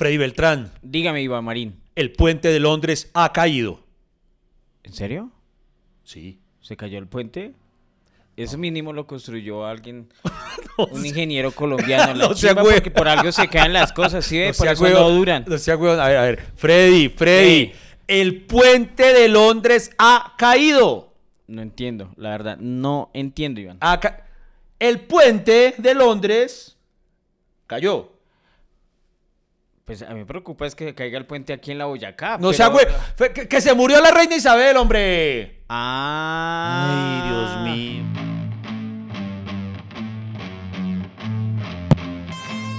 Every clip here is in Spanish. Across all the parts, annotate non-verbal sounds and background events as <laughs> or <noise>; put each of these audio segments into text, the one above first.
Freddy Beltrán, Dígame, Iván Marín. el puente de Londres ha caído. ¿En serio? Sí. ¿Se cayó el puente? Eso mínimo lo construyó alguien, <laughs> un ingeniero colombiano. <laughs> No sea porque por algo se caen las cosas, ¿sí? ve? por eso no duran. No sea huevón. A ver, a ver. Freddy, Freddy. Sí. El puente de Londres ha caído. No entiendo, la verdad. No entiendo, Iván. Ha el puente de Londres cayó. Pues a mí me preocupa es que caiga el puente aquí en la Boyacá. No pero- sea güey. Que se murió la reina Isabel, hombre. Ah. Ay, Dios mío.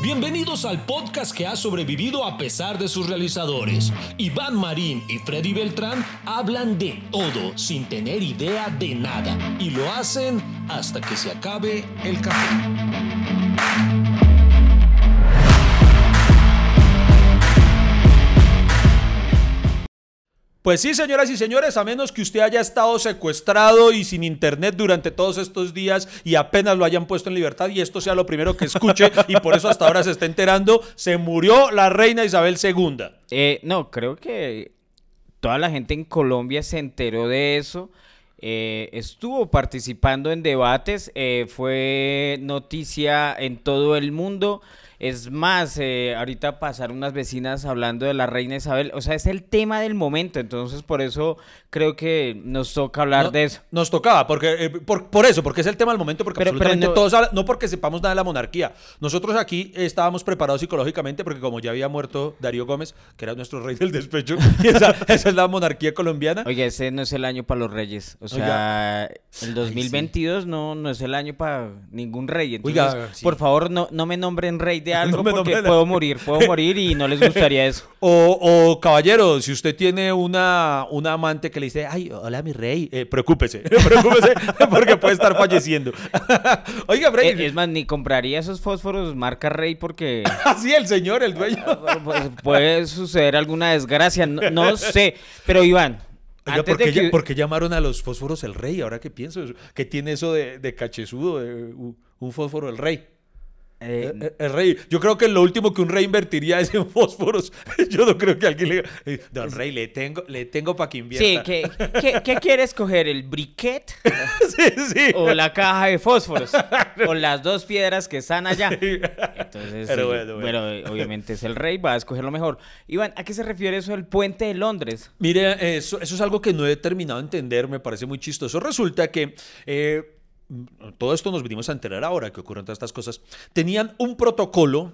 Bienvenidos al podcast que ha sobrevivido a pesar de sus realizadores. Iván Marín y Freddy Beltrán hablan de todo sin tener idea de nada y lo hacen hasta que se acabe el café. Pues sí, señoras y señores, a menos que usted haya estado secuestrado y sin internet durante todos estos días y apenas lo hayan puesto en libertad y esto sea lo primero que escuche <laughs> y por eso hasta ahora se está enterando, se murió la reina Isabel II. Eh, no, creo que toda la gente en Colombia se enteró de eso. eh, estuvo participando en debates, eh, fue noticia en todo el mundo. Es más, eh, ahorita pasaron unas vecinas hablando de la reina Isabel. O sea, es el tema del momento. Entonces, por eso creo que nos toca hablar No- de eso. Nos tocaba, porque, eh, por, por eso, porque es el tema del momento, porque Pero- pero absolutamente no- todos no porque sepamos nada de la monarquía. Nosotros aquí estábamos preparados psicológicamente, porque como ya había muerto Darío Gómez, que era nuestro rey del despecho, <laughs> y esa, esa es la monarquía colombiana. Oye, ese no es el año para los reyes. O sea, el 2022 no, no es el año para ningún rey. Entonces, Oiga, sí. por favor, no, no me nombren rey de algo No me porque puedo morir, puedo <laughs> morir y no les gustaría eso. <laughs> O, o, caballero, si usted tiene una, una amante que le dice, ay, hola mi rey, eh, preocúpese, <laughs> preocúpese, porque puede estar falleciendo. Oiga, Eh, Freddy, es más, ni compraría esos fósforos marca rey porque así el señor, el dueño. pues, puede suceder alguna desgracia. No, no sé. Pero Iván, Oiga, ¿por qué, que... lla- por qué llamaron a los fósforos el rey? Ahora que pienso, que tiene eso de, de cachezudo, de u- un fósforo el rey. Eh, Eh, eh, El, rey, yo creo que lo último que un rey invertiría es en <laughs> fósforos. Yo no creo que alguien le eh, Don Rey, le tengo, le tengo para que invierta. sí, ¿qué, qué, qué quieres coger? ¿El briquet <laughs> sí, sí. o la caja de fósforos? <laughs> o las dos piedras que están allá. Entonces, Pero bueno, bueno. eh, obviamente es el rey, va a escoger lo mejor. Iván, ¿a qué se refiere eso del puente de Londres? Mire, eso, eso es algo que no he terminado de entender, me parece muy chistoso. Resulta que eh, todo esto nos vinimos a enterar ahora que ocurren todas estas cosas. Tenían un protocolo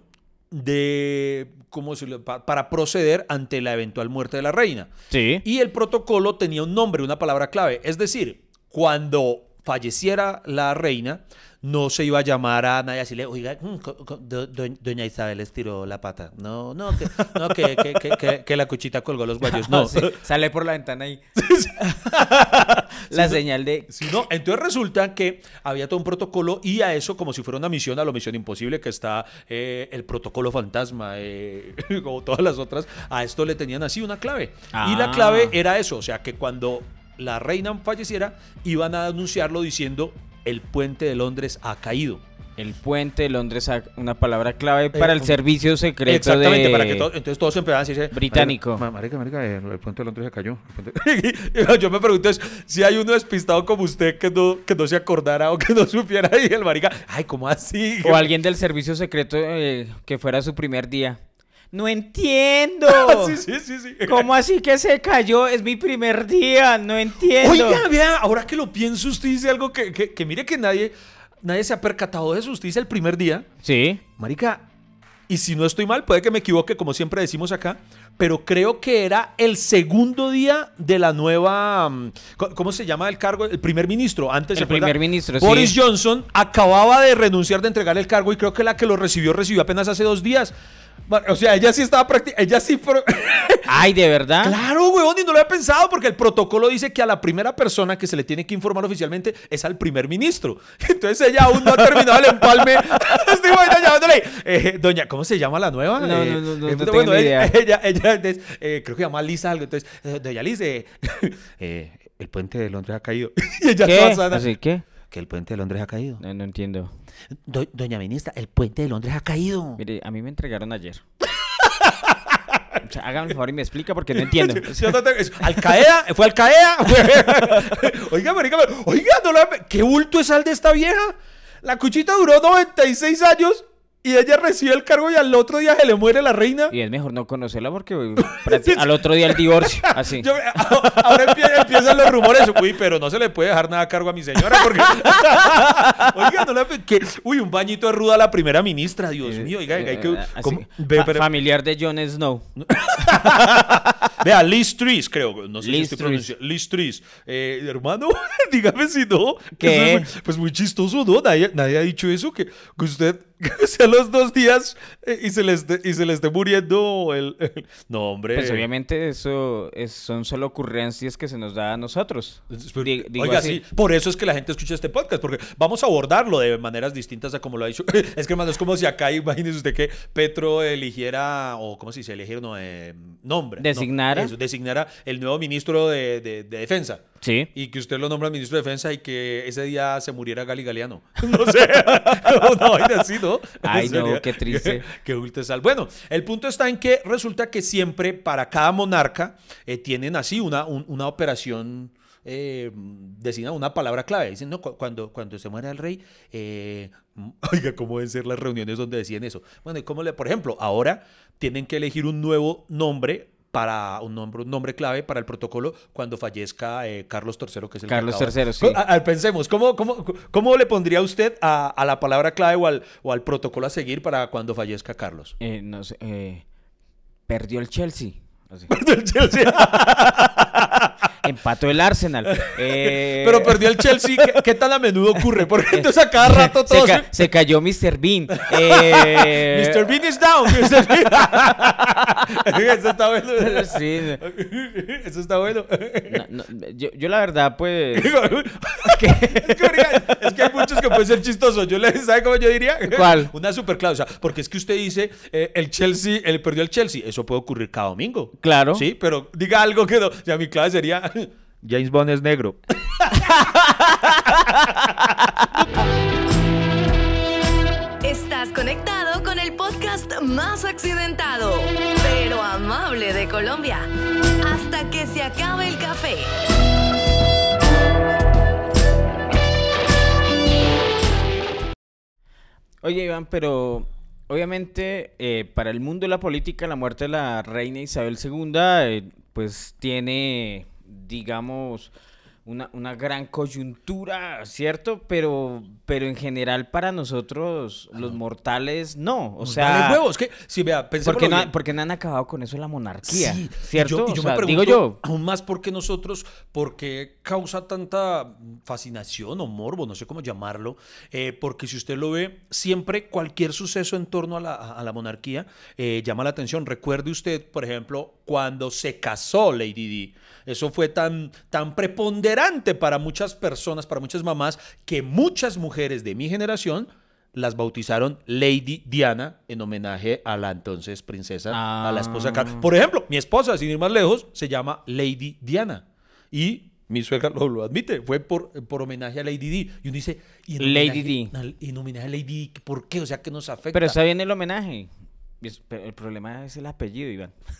de cómo decirlo? Pa- para proceder ante la eventual muerte de la reina. Sí. Y el protocolo tenía un nombre, una palabra clave. Es decir, cuando falleciera la reina, no se iba a llamar a nadie a decirle, oiga, mm, do- do- doña Isabel estiró la pata. No, no, que, no, que, la cuchita colgó los guayos. No. Sí, sale por la ventana ahí. <laughs> <laughs> la señal de... Si no, entonces resulta que había todo un protocolo y a eso, como si fuera una misión, a la misión imposible, que está eh, el protocolo fantasma, eh, <laughs> como todas las otras, a esto le tenían así una clave. Y la Ah. clave era eso, o sea, que cuando la reina falleciera, iban a anunciarlo diciendo, el puente de Londres ha caído. El puente de Londres, una palabra clave para el servicio secreto Exactamente, de... para que todos, entonces todos empezaban a decir, Británico. Marica, marica, el, el puente de Londres se cayó. el puente-". <laughs> Yo me pregunto es, si hay uno despistado como usted que no, que no se acordara o que no supiera <laughs> y el marica, ay, ¿cómo así? O alguien del servicio secreto eh, que fuera su primer día. No entiendo. <laughs> sí, sí, sí, sí. ¿Cómo así que se cayó? Es mi primer día, no entiendo. Oiga, vea, ahora que lo pienso, usted dice algo que, que, que mire que nadie, nadie se ha percatado de eso. Usted dice el primer día, Sí. marica, y si no estoy mal, puede que me equivoque, como siempre decimos acá, pero creo que era el segundo día de la nueva, mm, ¿cómo se llama el cargo? El primer ministro. Antes, El primer ministro, Boris sí. Johnson acababa de renunciar de entregar el cargo y creo que la que lo recibió, recibió apenas hace dos días. O sea, ella sí estaba practicando, ella sí... pro- <laughs> Ay, ¿de verdad? Claro, huevón, y no lo había pensado porque el protocolo dice que a la primera persona que se le tiene que informar oficialmente es al primer ministro. <laughs> Entonces ella aún no ha terminado el empalme. <laughs> Estoy llamándole. eh, doña, ¿cómo se llama la nueva? No, Eh, no, no, no, eh, no tengo ni ella, idea. ella, ella, entonces, eh, creo que se llama Lisa algo. Entonces, doña Liz, el puente de Londres ha caído. y ella toda ¿Qué? sana. ¿Así qué? Que el puente de Londres ha caído. No, no entiendo. Do- doña ministra, el puente de Londres ha caído. Mire, a mí me entregaron ayer. O sea, hágame el favor y me explica porque no entiendo. <laughs> Sí, no te- es- Al Qaeda, fue al Qaeda. <laughs> oiga, marica, oiga, no la- ¿qué bulto es al de esta vieja? La cuchita duró 96 años y ella recibe el cargo y al otro día se le muere la reina. Y es mejor no conocerla porque <laughs> al otro día el divorcio. <laughs> Así. Yo- ahora empie- empiezan los rumores. Uy, pero no se le puede dejar nada a cargo a mi señora porque. <laughs> oiga, no la. que- uy, un bañito de ruda a la primera ministra. Dios mío, oiga, oiga, hay que. Eh, así, ¿cómo? fa- Ve, pero- familiar de Jon Snow. Vea, Liz Tris, creo. No sé Liz si estoy pronunciando. Liz Tris. Eh, hermano, dígame si no. Muy- pues muy chistoso, ¿no? Nadie, nadie ha dicho eso, que, que usted <laughs> que sea los dos días eh, y, se le esté, y se le esté muriendo el... el- No, hombre. Pues obviamente eso es- son solo ocurrencias que se nos da a nosotros. Pero, Di- digo Oiga, así. sí, por eso es que la gente escucha este podcast, porque vamos a abordarlo de maneras distintas a como lo ha dicho. <laughs> Es que, hermano, es como si acá, imagínese usted que Petro eligiera, o ¿cómo se dice? Elegir, no, eh, nombre. no, Designara. eso, designara el nuevo ministro de, de- de Defensa. Sí. Y que usted lo nombra ministro de Defensa y que ese día se muriera Gali Galeano. <laughs> No sé. <laughs> Una vaina así, ¿no? Ay, no, qué triste. <laughs> Qué bulto sal. Bueno, el punto está en que resulta que siempre para cada monarca eh, tienen así una, un- una operación eh, una palabra clave. Dicen, no, cu- cuando, cuando se muere el rey, eh, oiga, ¿cómo deben ser las reuniones donde decían eso? Bueno, y cómo le, por ejemplo, ahora tienen que elegir un nuevo nombre para un nombre, un nombre clave para el protocolo cuando fallezca eh, Carlos III, que es el que Carlos acaba- III, sí. A- a- pensemos, ¿cómo, cómo, ¿cómo le pondría usted a, a la palabra clave o al, o al protocolo a seguir para cuando fallezca Carlos? Eh, no sé, eh, perdió el Chelsea. Así. <laughs> Del Chelsea. <laughs> Empató el Arsenal. <laughs> Eh, Pero perdió el Chelsea. ¿Qué, qué tan a menudo ocurre? Porque entonces a cada <laughs> rato se, todos... ca- se cayó Mr. Bean. Eh, <laughs> Mr. Bean is down. Mr. Bean. Eso está bueno. Sí. Eso está bueno. No, no, yo, yo la verdad, pues... es, que, oiga, es que hay muchos que pueden ser chistosos. Yo le, ¿Sabe cómo yo diría? ¿Cuál? Una super clave. O sea, porque es que usted dice, eh, el Chelsea, él perdió el Chelsea. Eso puede ocurrir cada domingo. Claro. Sí, pero diga algo que no. O sea, mi clave sería, <laughs> James Bond es negro. Estás conectado con el podcast más accidentado, pero amable de Colombia. Hasta que se acabe el café. Oye, Iván, pero obviamente eh, para el mundo de la política la muerte de la reina Isabel II eh, pues tiene, digamos, una, una gran coyuntura, ¿cierto? Pero, pero en general para nosotros los mortales no. O sea, huevos. Que, vea, porque no, porque no han acabado con eso de la monarquía, Sí, ¿cierto? Y yo, y yo O me pregunto, digo yo, aún más porque nosotros, porque causa tanta fascinación o morbo, no sé cómo llamarlo, eh, porque si usted lo ve, siempre cualquier suceso en torno a la, a la monarquía eh, llama la atención. Recuerde usted, por ejemplo, cuando se casó Lady Di. Eso fue tan, tan preponderante para muchas personas, para muchas mamás, que muchas mujeres de mi generación las bautizaron Lady Diana en homenaje a la entonces princesa, a la esposa Carlos. Ah. Por ejemplo, mi esposa, sin ir más lejos, se llama Lady Diana. Y mi suegra lo, lo admite, fue por, por homenaje a Lady Di. Y uno dice, ¿y en Lady homenaje- al- En homenaje a Lady Di, ¿por qué? O sea, que nos afecta. pero está bien el homenaje. El problema es el apellido, Iván. <laughs>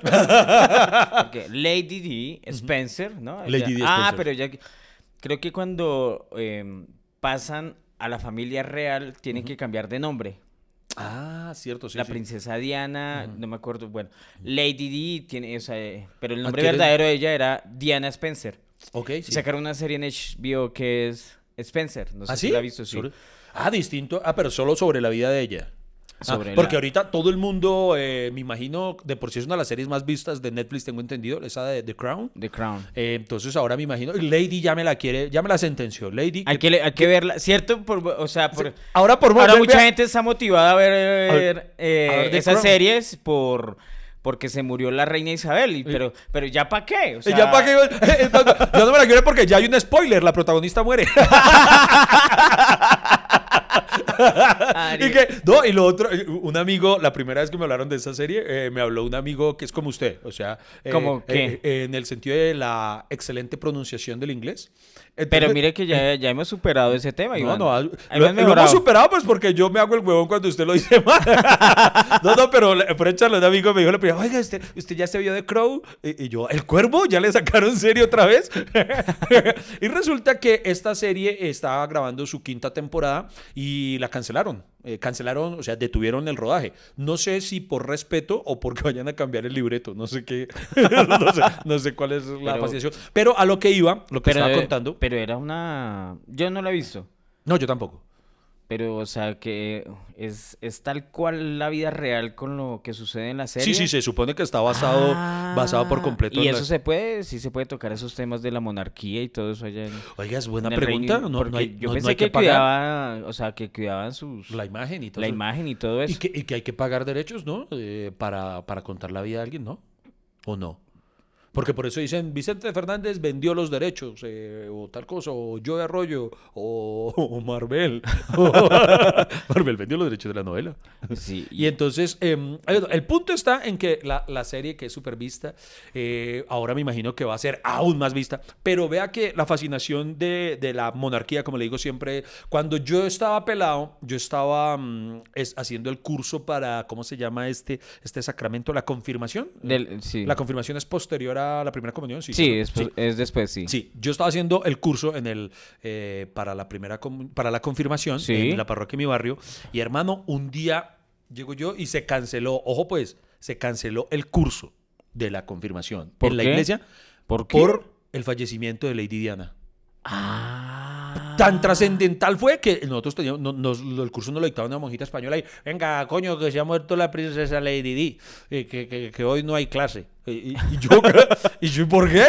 Porque Lady D. Spencer, ¿no? Lady Ella- Di Ah, pero ya creo que cuando eh, pasan a la familia real tienen que cambiar de nombre. Ah, cierto, sí. la sí. princesa Diana, no me acuerdo, bueno, Lady D tiene, o sea, eh, pero el nombre Adquiere- verdadero de ella era Diana Spencer. Ok, Y sí. Sacaron una serie en HBO que es Spencer, no sé ¿Ah, si sí? la ha visto, sí. Sobre- Ah, distinto. Ah, pero solo sobre la vida de ella. Ah, porque la- ahorita todo el mundo, eh, me imagino, de por sí es una de las series más vistas de Netflix, tengo entendido, esa de The Crown. The Crown. Eh, entonces ahora me imagino, Lady ya me la quiere, ya me la sentenció. Lady. Hay que, le- hay que verla, ¿cierto? Por- o sea, por, Ahora por ahora mucha gente está motivada a ver, ver- eh, a ver The esas Crown. series por porque se murió la reina Isabel, y- pero, pero ya para qué, o Eh, sea, ya para que yo no me la quiero porque ya hay un spoiler, la protagonista muere. <laughs> <laughs> y que, no, y lo otro, un amigo, la primera vez que me hablaron de esa serie, eh, me habló un amigo que es como usted, o sea, eh, ¿Cómo qué? eh, en el sentido de la excelente pronunciación del inglés. Pero Entonces- mire que ya, ya hemos superado ese tema, No, Iván. no, Ahí lo, lo hemos superado pues porque yo me hago el huevón cuando usted lo dice <laughs> mal. no, no, pero por echarle un amigo me dijo la primera, oiga, usted, usted ya se vio de Crow. Y, y yo, ¿el cuervo? ¿Ya le sacaron serie otra vez? <laughs> y resulta que esta serie estaba grabando su quinta temporada y la cancelaron. Eh, cancelaron, o sea, detuvieron el rodaje. No sé si por respeto o porque <laughs> vayan a cambiar el libreto. No sé qué. <laughs> no, sé, no sé cuál es la Pero- fascinación. Pero a lo que iba, lo que Pero, estaba contando. Pero era una... Yo no la he visto. No, yo tampoco. Pero, o sea, que es, es tal cual la vida real con lo que sucede en la serie. Sí, sí, se supone que está basado, basado por Ah, completo Y en eso la- se puede, sí se puede tocar esos temas de la monarquía y todo eso allá en, Oiga, es buena pregunta. Reino- No, no hay, yo no- hay que, que, pagar cuidaban, o sea, que cuidaban sus... la imagen y todo la eso. imagen y todo eso. Y que, y que hay que pagar derechos, ¿no? Eh, para, para contar la vida de alguien, ¿no? ¿O no? Porque por eso dicen, Vicente Fernández vendió los derechos, eh, o tal cosa, o Joe Arroyo, o, o <laughs> Marvel. <laughs> Marvel vendió los derechos de la novela. Sí, Y entonces, eh, el punto está en que la, la serie que es súper vista, eh, ahora me imagino que va a ser aún más vista, pero vea que la fascinación de, de la monarquía, como le digo siempre, cuando yo estaba pelado, yo estaba mm, es- haciendo el curso para, ¿cómo se llama este, este sacramento? La confirmación. Del- sí. La confirmación es posterior a la primera comunión, sí. Sí, ¿no? después- es después, sí. Sí, yo estaba haciendo el curso en el eh, para la primera para la confirmación Sí. en la parroquia de mi barrio y hermano, un día llego yo y se canceló, ojo pues, se canceló el curso de la confirmación ¿Por en la iglesia ¿Por qué? por el fallecimiento de Lady Diana. Ah. Tan trascendental fue que nosotros teníamos, no- nos- el curso nos lo dictaba una monjita española y, venga, coño, que se ha muerto la princesa Lady Di, eh, que, que- que hoy no hay clase. Y, y- y yo, <laughs> y yo, ¿por qué?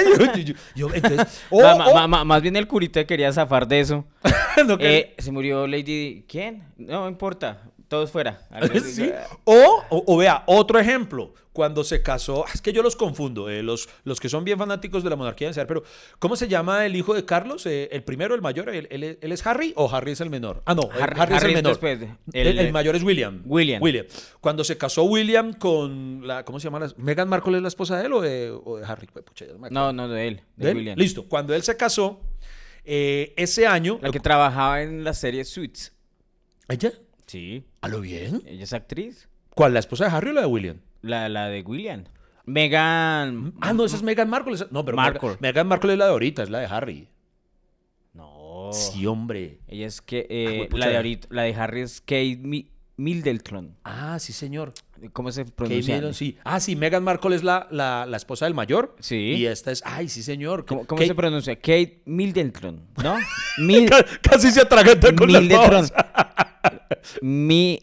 Yo, entonces, <laughs> oh, Ma- ma- oh, ma- ma- más bien el curita quería zafar de eso. <laughs> no, que- Eh, se murió Lady Di. ¿Quién? No importa. Todos fuera. <laughs> Sí. O, o, o vea, otro ejemplo, cuando se casó, es que yo los confundo, eh, los, los que son bien fanáticos de la monarquía deben pero ¿cómo se llama el hijo de Carlos? Eh, el primero, el mayor, ¿él, él- él es Harry o Harry es el menor? Ah, no, Harry- Harry, es el menor. después el, el- el mayor es William. William. William. Cuando se casó William con la, ¿cómo se llama? la- ¿Meghan Markle es la esposa de él o de, o de Harry? Pues, pucha, no. No, no, de él. De, ¿De él? William. Listo, cuando él se casó, eh, ese año... La que trabajaba en la serie Suits. ¿Ella? Sí. ¿A lo bien? Ella es actriz. ¿Cuál, la esposa de Harry o la de William? La, la de William. Megan. Ah, no, esa es Meghan Markle. No, pero Markle. Meghan Markle es la de ahorita, es la de Harry. No. Sí, hombre. Ella es que. Ah, eh, la de ahorita. La de Harry es Kate Mi- Middleton. Ah, sí, señor. ¿Cómo se Kate pronuncia? Middleton, sí. Ah, sí, Meghan Markle es la, la, la esposa del mayor. Sí. Y esta es, ay, sí, señor. ¿Cómo, cómo Kate- se pronuncia? Kate Middleton, ¿no? <laughs> Mil, <laughs> Ca- Casi se atraganta con Middleton. <laughs> Mi.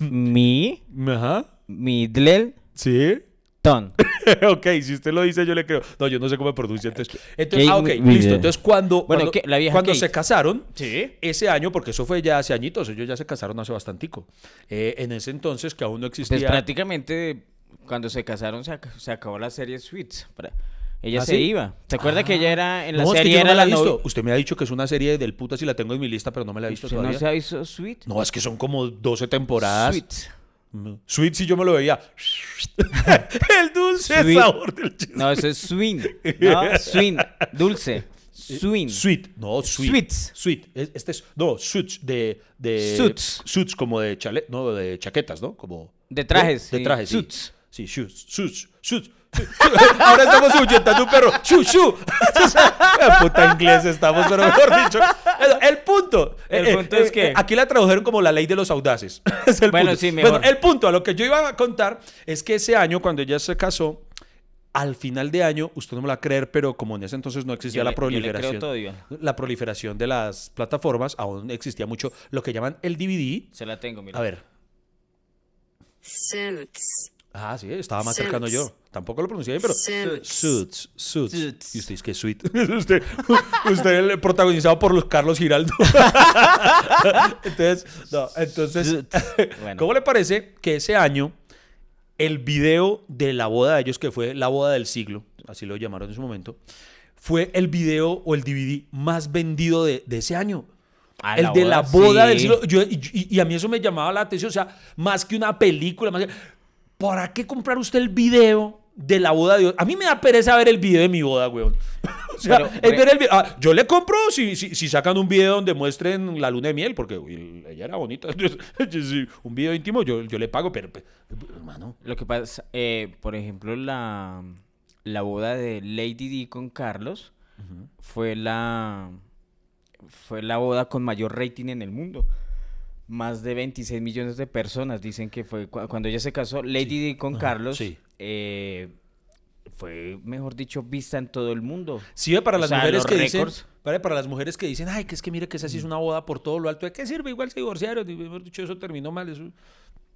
Mi. Ajá. Middleton. Sí. <laughs> ok, si usted lo dice, yo le creo. No, yo no sé cómo pronuncia. Entonces, entonces ah, ok, listo. Entonces, cuando, Bueno, cuando, ¿qué? La vieja cuando Kate. se casaron, Sí. ese año, porque eso fue ya hace añitos, ellos ya se casaron hace bastantico. Eh, en ese entonces, que aún no existía. Pues prácticamente cuando se casaron se, ac- se acabó la serie Suits. Pra- Ella ¿Ah, se sí? iba. ¿Se acuerda que ella era en la no, es que serie yo no me la la visto. Usted me ha dicho que es una serie del putas y la tengo en mi lista, pero no me la he visto ¿Usted todavía. no se ha visto Suits? No, es que son como 12 temporadas. Mm. Sweet sí yo me lo veía. <laughs> el dulce Sweet. sabor del chisme. No, eso es swing. No, <laughs> swing. Dulce. Swing. Sweet, no, sweet. Sweets. Sweet. Es- Este es, no, suits de, de Suits. Suits como de chale, no, de chaquetas, ¿no? Como De trajes, De, sí. trajes. Suits. Sí, suits, suits, suits. Ahora estamos ahuyentando un perro. ¡Shu, shu! <laughs> Puta inglés estamos, pero mejor dicho. El punto. El eh, punto eh, es que- eh, Aquí la tradujeron como la ley de los audaces. <laughs> Es el Bueno, punto. sí, mejor. Bueno, el punto, a lo que yo iba a contar es que ese año, cuando ella se casó, al final de año, usted no me la va a creer, pero como en ese entonces no existía Yo la le- yo le creo proliferación. la proliferación de las plataformas, aún existía mucho lo que llaman el DVD. Se la tengo, mira. A ver. Suits. Ah, sí, estaba más Suits. cercano yo. Tampoco lo pronuncié bien, pero. Suits. Suits, suits. Suits. Y usted es que sweet. <laughs> usted, usted el protagonizado por los Carlos Giraldo. <laughs> entonces, no, entonces. <laughs> Bueno. ¿cómo le parece que ese año el video de la boda de ellos, que fue la boda del siglo, así lo llamaron en su momento, fue el video o el DVD más vendido de, de ese año? Ah, el la de la boda, del siglo. yo- y, y- y a mí eso me llamaba la atención. O sea, más que una película, más que- ¿para qué comprar usted el video de la boda de Dios? A mí me da pereza ver el video de mi boda, weón. O sea, Pero, es ver el video. Ah, yo le compro si, si, si sacan un video donde muestren la luna de miel, porque uy, ella era bonita. <laughs> Entonces, un video íntimo yo, yo le pago, pero, pero, hermano. Lo que pasa, eh, por ejemplo, la, la boda de Lady Di con Carlos fue la fue la boda con mayor rating en el mundo. Más de 26 millones de personas dicen que fue cu- cuando ella se casó. Lady Di con Carlos sí. eh, fue, mejor dicho, vista en todo el mundo. Sí, para O las sea, mujeres que dicen, para, para las mujeres que dicen, ay, que es que mire que esa sí es una boda por todo lo alto, ¿de qué sirve? Igual se divorciaron, y, mejor dicho, eso terminó mal, eso.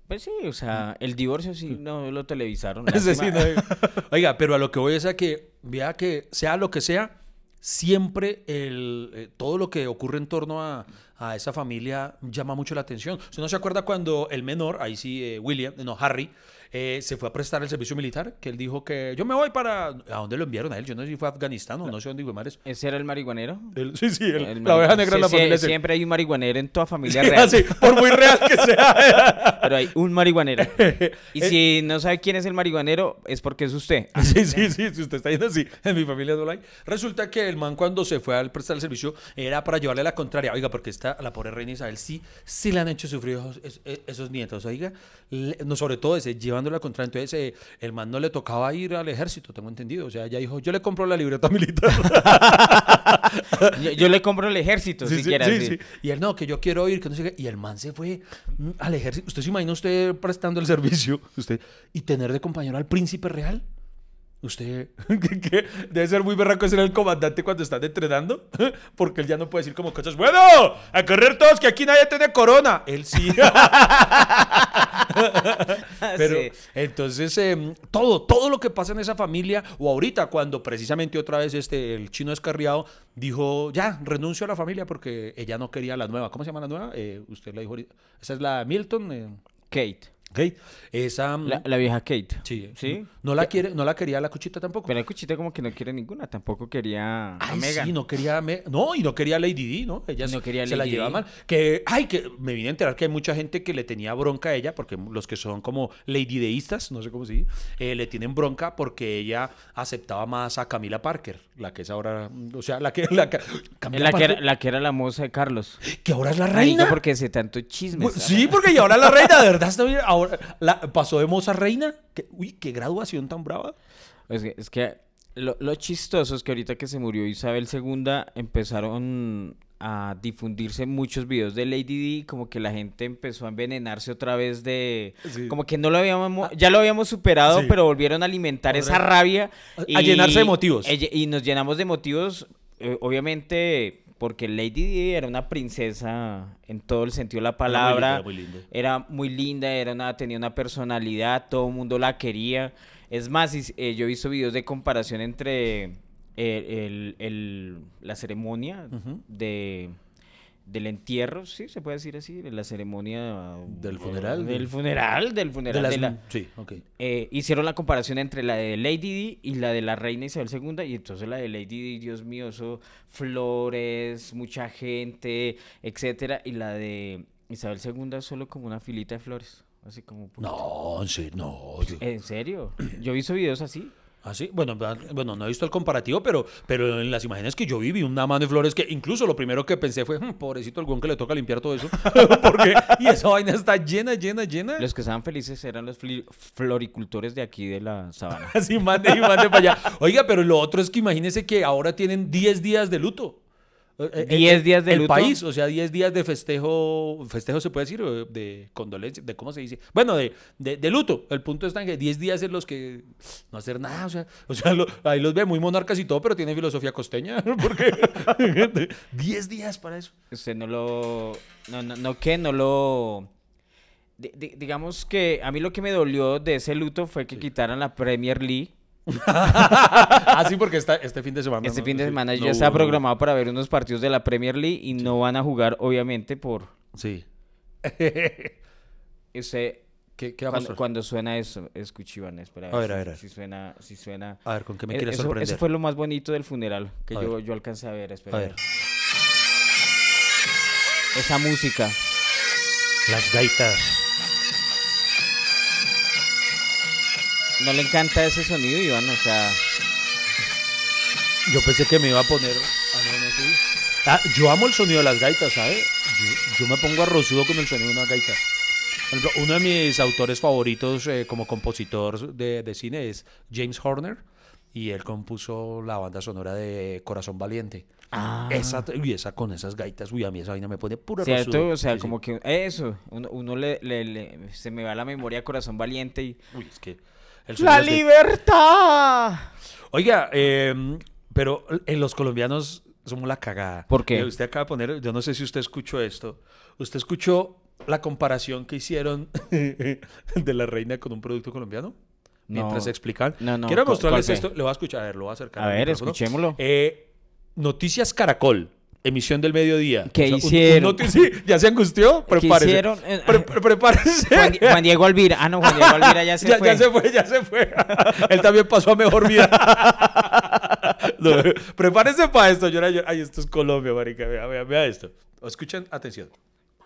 Pues sí, o sea, el divorcio sí no lo televisaron. <laughs> Sí, no- Oiga, pero a lo que voy es a que, vea que sea lo que sea, siempre el, eh, todo lo que ocurre en torno a, a esa familia llama mucho la atención. ¿Usted no se acuerda cuando el menor, ahí sí, eh, William, no, Harry, eh, se fue a prestar el servicio militar? Que él dijo que yo me voy para... ¿A dónde lo enviaron a él? Yo no sé si fue a Afganistán o no sé dónde fue mares. ¿Ese era el marihuanero? El- sí, sí, el- El la oveja negra en la Sí, sí, familia. Siempre hay un marihuanero en toda familia Sí, real. así, por muy real que sea. <laughs> Pero hay un marihuanero. <laughs> Y si no sabe quién es el marihuanero, es porque es usted. <laughs> Sí, sí, sí, si usted está yendo así, en mi familia no lo hay. Resulta que el man cuando se fue al prestar el servicio era para llevarle la contraria. Oiga, porque está la pobre reina Isabel sí, sí le han hecho sufrir esos, es- es- esos nietos. Oiga, le- no, sobre todo ese, llevando la contraria. Entonces eh, el man no le tocaba ir al ejército, tengo entendido. O sea, ella dijo, yo le compro la libreta <laughs> militar. <laughs> Yo, yo le compro el ejército, Sí, si sí, sí. Y él, no, que yo quiero ir, que no sé qué. Y el man se fue mm, al ejército. ¿Usted se imagina usted prestando el servicio <laughs> usted y tener de compañero al príncipe real? Usted, que, que debe ser muy berraco ser el comandante cuando están entrenando, porque él ya no puede decir como cosas, bueno, a correr todos, que aquí nadie tiene corona. Él sí. <laughs> Pero Sí. entonces, em, todo, todo lo que pasa en esa familia, o ahorita cuando precisamente otra vez este, el chino escarriado dijo, ya, renuncio a la familia porque ella no quería la nueva. ¿Cómo se llama la nueva? Eh, usted la dijo ahorita. Esa es la Milton. eh, Kate. Kate. Esa... mm, La, la vieja Kate. Sí. ¿Sí? No la, quiere, no la quería la cuchita tampoco. Pero el cuchita como que no quiere ninguna. Tampoco quería a Ay, Megan. sí, no quería, a Me- no, y no quería a Lady Di, ¿no? Ella No se- quería a se la llevaba mal. Que, ay, que me vine a enterar que hay mucha gente que le tenía bronca a ella, porque los que son como Lady Deístas, no sé cómo se dice, eh, le tienen bronca porque ella aceptaba más a Camila Parker, la que es ahora, o sea, la que, la Es Camila la que, era, Parker, la que era la moza de Carlos. que ahora es la Ay, reina. no, porque hace tanto chisme. Sí, porque y ahora la reina, de verdad, bien. Ahora la, pasó de moza reina. Que- uy, qué graduación tan brava. Es que, es que lo, lo chistoso es que ahorita que se murió Isabel II empezaron a difundirse muchos videos de Lady Di, como que la gente empezó a envenenarse otra vez de... Sí. Como que no lo habíamos... Ya lo habíamos superado, Sí. pero volvieron a alimentar esa rabia. a- a llenarse de motivos. Y, nos llenamos de motivos, eh, obviamente... Porque Lady Di era una princesa en todo el sentido de la palabra. Era muy linda, era muy linda. Era una, tenía una personalidad, todo el mundo la quería. Es más, eh, yo he visto videos de comparación entre eh, el- el- la ceremonia de, del entierro, sí, se puede decir así, de la ceremonia... Del funeral, Del funeral, del funeral. De la- Sí, ok. eh, hicieron la comparación entre la de Lady Di y la de la reina Isabel II y entonces la de Lady Di, Dios mío, eso flores, mucha gente, etcétera, y la de Isabel II solo como una filita de flores, así como. No, en serio, no. yo- ¿En serio? Yo he visto videos así. ¿Ah, sí? Bueno, bueno, no he visto el comparativo, pero, pero en las imágenes que yo vi, vi una mano de flores que incluso lo primero que pensé fue, "Hmm, pobrecito el que le toca limpiar todo eso. <laughs> Porque, y esa vaina está llena, llena, llena. Los que estaban felices eran los floricultores de aquí de la sabana. <laughs> Así mande y mande para allá. Oiga, pero lo otro es que imagínese que ahora tienen 10 días de luto. Eh, eh, 10 el- días de el luto. país, o sea, 10 días de festejo, festejo se puede decir, o de condolencia, de cómo se dice. Bueno, de, de, de luto. El punto está en que 10 días en los que no hacer nada, o sea, o sea lo- ahí los ve muy monarcas y todo, pero tiene filosofía costeña, <laughs> porque <laughs> 10 días para eso. Usted no lo... No, no, no que no lo... di- di- digamos que a mí lo que me dolió de ese luto fue que quitaran la Premier League. <laughs> ah, sí, porque está, este fin de semana. Este ¿no? fin de Sí. semana No ya hubo- programado para ver unos partidos de la Premier League y no van a jugar, obviamente, por... Sí. <laughs> Ese, ¿Qué, cuando, suena eso, escucha Iván, espera. A ver, si- a ver, a ver. Si suena, si suena... A ver, ¿con qué me Eh, quieres eso, sorprender? eso fue lo más bonito del funeral que yo, yo alcancé a ver. Espera, A ver. esa música. Las gaitas. ¿No le encanta ese sonido, Iván? O sea, Yo pensé que me iba a poner. Ah, no, no, sí. Ah, yo amo el sonido de las gaitas, ¿sabes? Yo, yo me pongo arrozudo con el sonido de una gaita. Por ejemplo, uno de mis autores favoritos eh, como compositor de, de cine es James Horner. Y él compuso la banda sonora de Corazón Valiente. Ah. Esa, uy, esa con esas gaitas, uy, a mí esa vaina me pone pura ¿cierto? O sea, como que eso, uno, uno le, le- le- se me va la memoria corazón valiente y... Uy, es que. El ¡La sonido es que- libertad! Oiga, eh, pero en los colombianos somos la cagada. ¿Por qué? Eh, Usted acaba de poner, yo no sé si usted escuchó esto. Usted escuchó la comparación que hicieron <laughs> de la reina con un producto colombiano. Mientras No. explican. No, no, Quiero ¿cu- mostrarles esto. Le voy a escuchar, a ver, lo voy a acercar. A ver, micrófono. escuchémoslo. Eh, Noticias Caracol. Emisión del mediodía. ¿Qué un- un hicieron? notici- <laughs> ¿Ya se angustió? ¿Qué Prepárese. hicieron? Eh, Pre- pre- prepárese. Juan, Di- Juan Diego Alvira. Ah, no, Juan Diego Alvira ya se <laughs> ya, fue. ya se fue, ya se fue. <laughs> Él también pasó a mejor vida. No, prepárese para esto. Yo, yo- ay, esto es Colombia, marica. Vea, vea, vea esto. Escuchen, atención.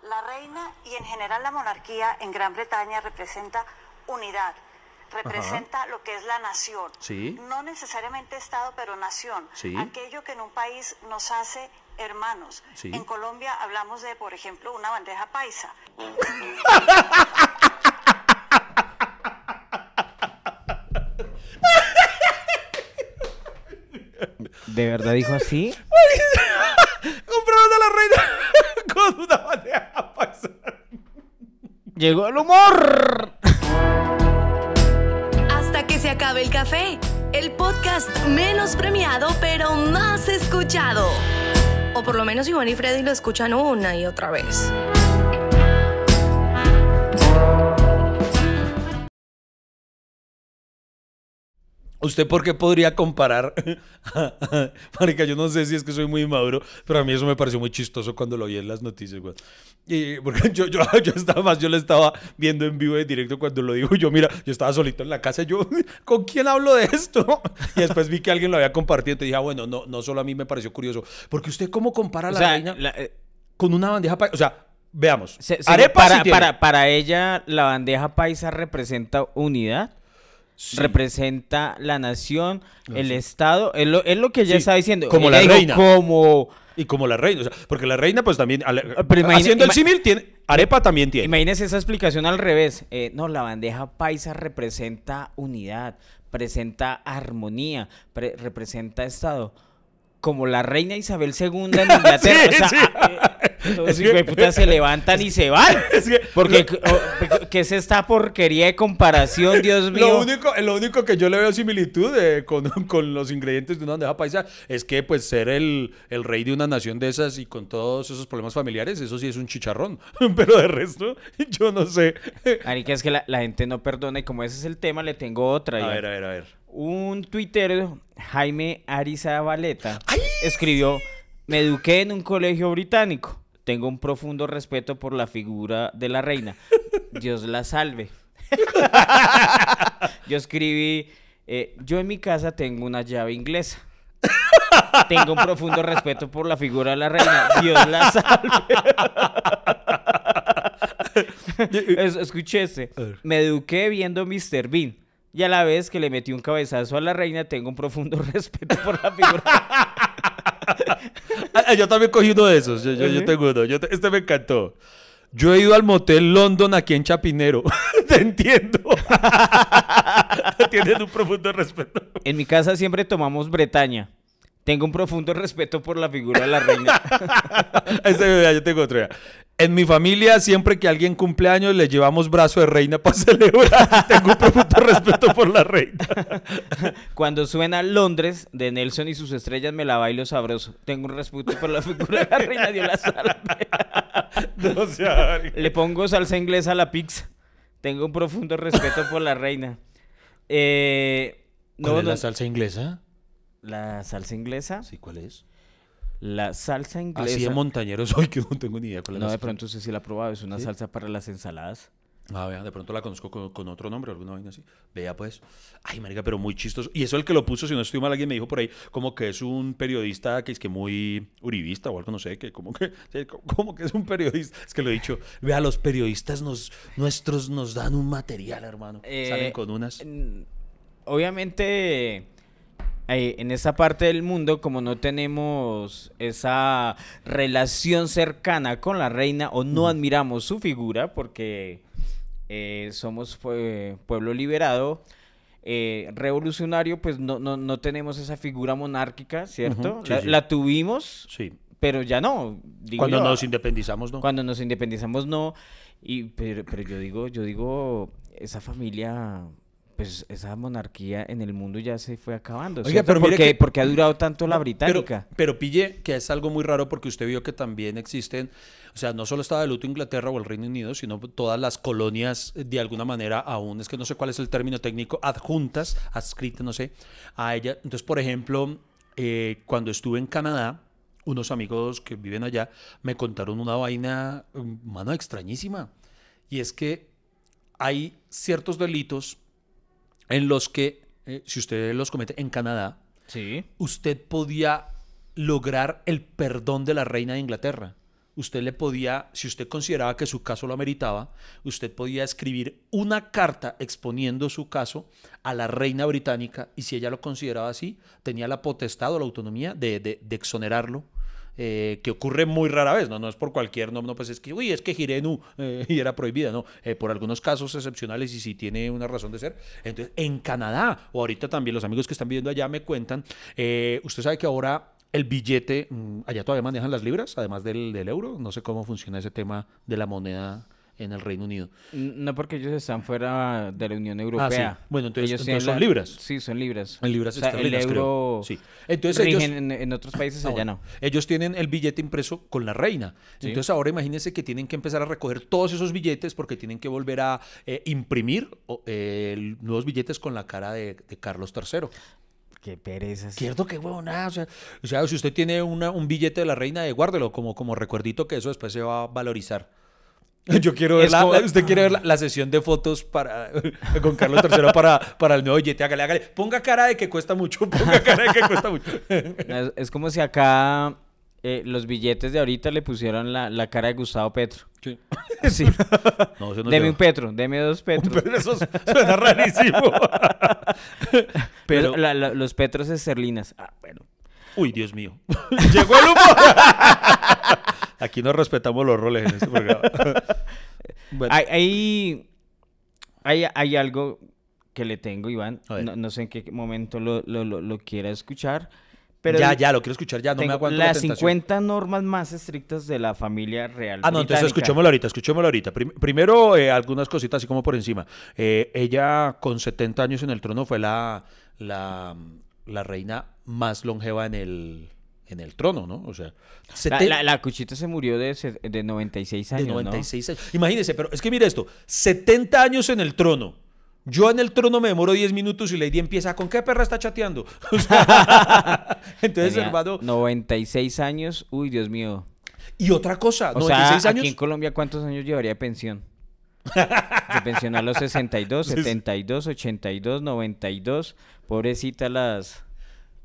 La reina y en general la monarquía en Gran Bretaña representa unidad, representa lo que es la nación. Sí. No necesariamente Estado, pero nación. Sí. Aquello que en un país nos hace hermanos. Sí. En Colombia hablamos de, por ejemplo, una bandeja paisa. ¿De verdad dijo así? Compraron a la reina <laughs> con una bandeja paisa. Llegó el humor. Hasta que se acabe el café. El podcast menos premiado pero más escuchado. O por lo menos Iván y Freddy lo escuchan una y otra vez. ¿Usted por qué podría comparar? <laughs> Marica, yo no sé si es que soy muy maduro, pero a mí eso me pareció muy chistoso cuando lo vi en las noticias, güey. Y porque <laughs> yo, yo, <laughs> yo estaba más, yo lo estaba viendo en vivo en directo cuando lo dijo. Yo, mira, yo estaba solito en la casa, y yo, ¿con quién hablo de esto? Y después vi que alguien lo había compartido, entonces dije, ah, bueno, no, no solo a mí me pareció curioso, porque usted cómo compara a O la sea, reina la- eh, con una bandeja paisa. O sea, veamos. se- se- Arepa para, sí para, para ella, la bandeja paisa representa unidad. Sí. Representa la nación, el Estado. Es lo, es lo que ella Sí, está diciendo. como la reina. Como. Y como la reina, o sea, porque la reina pues también, Ah, imagina- haciendo el símil, tiene, arepa también tiene. Imagínese esa explicación al revés. Eh, no, la bandeja paisa representa unidad, presenta armonía, pre- representa Estado. Como la reina Isabel II en <laughs> Inglaterra. Sí, o sea, sí. Es hijos de puta se levantan <laughs> y se van. Porque, o- ¿qué es esta porquería de comparación, <laughs> Dios mío? Lo único, lo único que yo le veo similitud eh, con, con los ingredientes de una bandeja paisa es que pues ser el, el rey de una nación de esas y con todos esos problemas familiares, eso sí es un chicharrón. <laughs> Pero de resto, yo no sé. Marica, es que la, la gente no perdona y como ese es el tema, le tengo otra. A Iván. ver, a ver, a ver. Un tuitero, Jaime Arizabaleta, escribió, me eduqué en un colegio británico. Tengo un profundo respeto por la figura de la reina. Dios la salve. <laughs> yo escribí, eh, yo en mi casa tengo una llave inglesa. Tengo un profundo respeto por la figura de la reina. Dios la salve. Es- escuché ese. Ver. Me eduqué viendo Mr. Bean. Y a la vez que le metí un cabezazo a la reina, tengo un profundo <laughs> respeto por la figura. <laughs> Ah, yo también cogí uno de esos. Yo, yo, yo tengo uno. Yo te- este me encantó. Yo he ido al motel London aquí en Chapinero. <laughs> Te entiendo. <laughs> Tienen un profundo respeto. En mi casa siempre tomamos Bretaña. Tengo un profundo respeto por la figura de la reina. Este, yo tengo otro. ya. En mi familia, siempre que alguien cumple años, le llevamos brazo de reina <laughs> para celebrar. Tengo un profundo <laughs> respeto por la reina. <laughs> Cuando suena Londres de Nelson y sus estrellas, me la bailo sabroso. Tengo un respeto por la figura de la reina, la salve. No sea, Le pongo salsa inglesa a la pizza. Tengo un profundo respeto por la reina. Eh, ¿Cuál no, es la no, salsa inglesa? la salsa inglesa. Sí, ¿cuál es? La salsa inglesa. Así de montañero soy <laughs> que no tengo ni idea cuál es No, la de pronto usted sí la ha probado. Es una ¿Sí? salsa para las ensaladas. Ah, vea, de pronto la conozco con, con otro nombre, alguna vaina así. Vea, pues. Ay, marica, pero muy chistoso. Y eso el que lo puso, si no estoy mal, alguien me dijo por ahí, como que es un periodista que es que muy uribista o algo, no sé, que como que, <laughs> como que es un periodista. Es que lo he dicho. Vea, los periodistas nos, nuestros nos dan un material, hermano. Eh, Salen con unas. en- Obviamente, eh, en esa parte del mundo, como no tenemos esa relación cercana con la reina o no admiramos su figura, porque eh, somos pue- pueblo liberado, eh, revolucionario, pues no, no, no tenemos esa figura monárquica, ¿cierto? Sí, la, sí. la tuvimos, Sí. pero ya no. digo Cuando yo, nos independizamos, ¿no? cuando nos independizamos no y pero, pero yo digo yo digo esa familia pues esa monarquía en el mundo ya se fue acabando Oiga, pero porque que- porque ha durado tanto la británica Pero, pero pille que es algo muy raro porque usted vio que también existen, o sea, no solo estaba de luto Inglaterra o el Reino Unido, sino todas las colonias eh, de alguna manera aún, es que no sé cuál es el término técnico, adjuntas, adscritas, no sé, a ella. Entonces, por ejemplo, eh, cuando estuve en Canadá, unos amigos que viven allá me contaron una vaina, mm, mano, extrañísima. Y es que hay ciertos delitos en los que, eh, si usted los comete en Canadá, sí usted podía lograr el perdón de la reina de Inglaterra. Usted le podía, si usted consideraba que su caso lo ameritaba, usted podía escribir una carta exponiendo su caso a la reina británica y si ella lo consideraba así, tenía la potestad o la autonomía de, de- de exonerarlo. Eh, que ocurre muy rara vez, ¿no? No es por cualquier, no, no pues es que, uy, es que Girenu <laughs> eh, y era prohibida, no, eh, por algunos casos excepcionales y si tiene una razón de ser. Entonces, en Canadá, o ahorita también los amigos que están viviendo allá me cuentan, eh, usted sabe que ahora el billete, mm, allá todavía manejan las libras, además del, del euro, no sé cómo funciona ese tema de la moneda en el Reino Unido. No porque ellos están fuera de la Unión Ah, sí. Europea Bueno, entonces- Ellos entonces son libras. sí son libras En libras O sea, el creo. euro Sí. Entonces ellos- en, en otros países Ah, allá no Ellos tienen el billete impreso con la reina. Sí. Entonces ahora imagínense que tienen que empezar a recoger todos esos billetes porque tienen que volver a eh, imprimir eh, nuevos billetes con la cara de, de Carlos III. qué pereza. Cierto que huevona. O sea, o sea, si usted tiene una- un billete de la reina, eh, guárdelo como, como recuerdito que eso después se va a valorizar. <laughs> Yo quiero ver Es la, como- la- usted quiere ver la, la sesión de fotos para <laughs> con Carlos III para, para el nuevo billete. Hágale, hágale. Ponga cara de que cuesta mucho. <laughs> Ponga cara de que cuesta mucho. Es, es como si acá eh, los billetes de ahorita le pusieron la, la cara de Gustavo Petro. Sí. Sí. No, eso no deme lleva. un Petro, deme dos Petros. Pero eso suena rarísimo. Pero, La- la- los Petros esterlinas. Ah, bueno. uy, Dios mío. Llegó el humo. Aquí no respetamos los roles en este programa. <laughs> Bueno, Hay, hay, hay, hay algo que le tengo, Iván. No, no sé en qué momento lo, lo, lo, lo quiera escuchar. Pero ya, ya, lo quiero escuchar ya. No me aguanto la las tentación. 50 normas más estrictas de la familia real. Ah, no, entonces británica. escuchémoslo ahorita, escuchémoslo ahorita. Prim- primero, eh, algunas cositas así como por encima. Eh, ella, con 70 años en el trono, fue la, la, la reina más longeva en el, en el trono, ¿no? O sea, La, la, la cuchita se murió de, de 96 años, de ¿no? 96 años. Imagínese, pero es que mire esto, 70 años en el trono. Yo en el trono me demoro 10 minutos y Lady empieza, ¿con qué perra está chateando? <laughs> O sea, <laughs> entonces, Tenía hermano, 96 años. Uy, Dios mío. y otra cosa, O 96 sea, años. aquí en Colombia, ¿cuántos años llevaría de pensión? Se pensionó a los 62, Sí, sí. 72, 82, 92. Pobrecita las...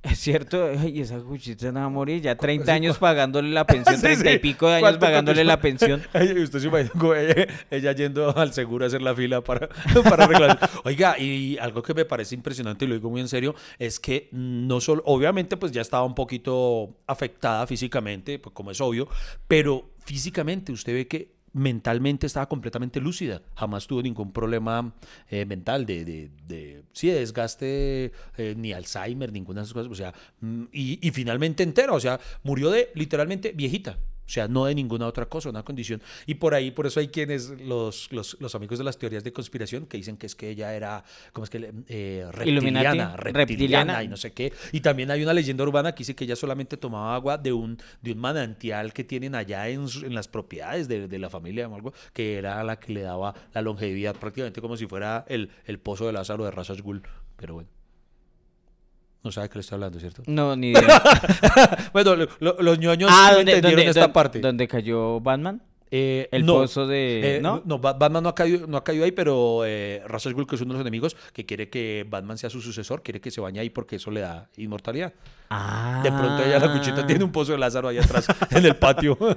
Es cierto, ay, esa cuchita no va a morir. Ya 30 años pagándole la pensión, <laughs> Sí, 30 y pico de años ¿Cuánto pagándole la pensión. <laughs> Usted se imagina ella, ella yendo al seguro a hacer la fila para, <laughs> para arreglar. Oiga, y algo que me parece impresionante y lo digo muy en serio, es que no solo, obviamente pues ya estaba un poquito afectada físicamente, pues como es obvio, pero físicamente usted ve que mentalmente estaba completamente lúcida, jamás tuvo ningún problema eh, mental de, de, de- sí, de desgaste, eh, ni Alzheimer, ninguna de esas cosas, o sea, mm, y, y finalmente entera, o sea, murió de literalmente viejita. O sea, no de ninguna otra cosa, una condición. Y por ahí, por eso hay quienes, los, los, los amigos de las teorías de conspiración, que dicen que es que ella era, ¿cómo es que? Eh, reptiliana, reptiliana, reptiliana. y no sé qué. Y también hay una leyenda urbana que dice que ella solamente tomaba agua de un, de un manantial que tienen allá en, en las propiedades de, de la familia o algo, que era la que le daba la longevidad, prácticamente como si fuera el, el pozo de Lázaro de Razas Gul. Pero bueno. No sabe qué le estoy hablando, ¿cierto? No, ni <laughs> idea. bueno, lo- lo- los ñoños ah, sí ¿dónde, entendieron dónde- esta dónde- parte. dónde cayó Batman? Eh, El no, pozo de- eh, ¿no? Ba- Batman no ha caído, no ha caído ahí, pero eh, Ra's al Ghul, que es uno de los enemigos, que quiere que Batman sea su sucesor, quiere que se bañe ahí porque eso le da inmortalidad. Ah. De pronto ella, la cuchita, tiene un pozo de Lázaro ahí atrás <laughs> en el patio. <laughs>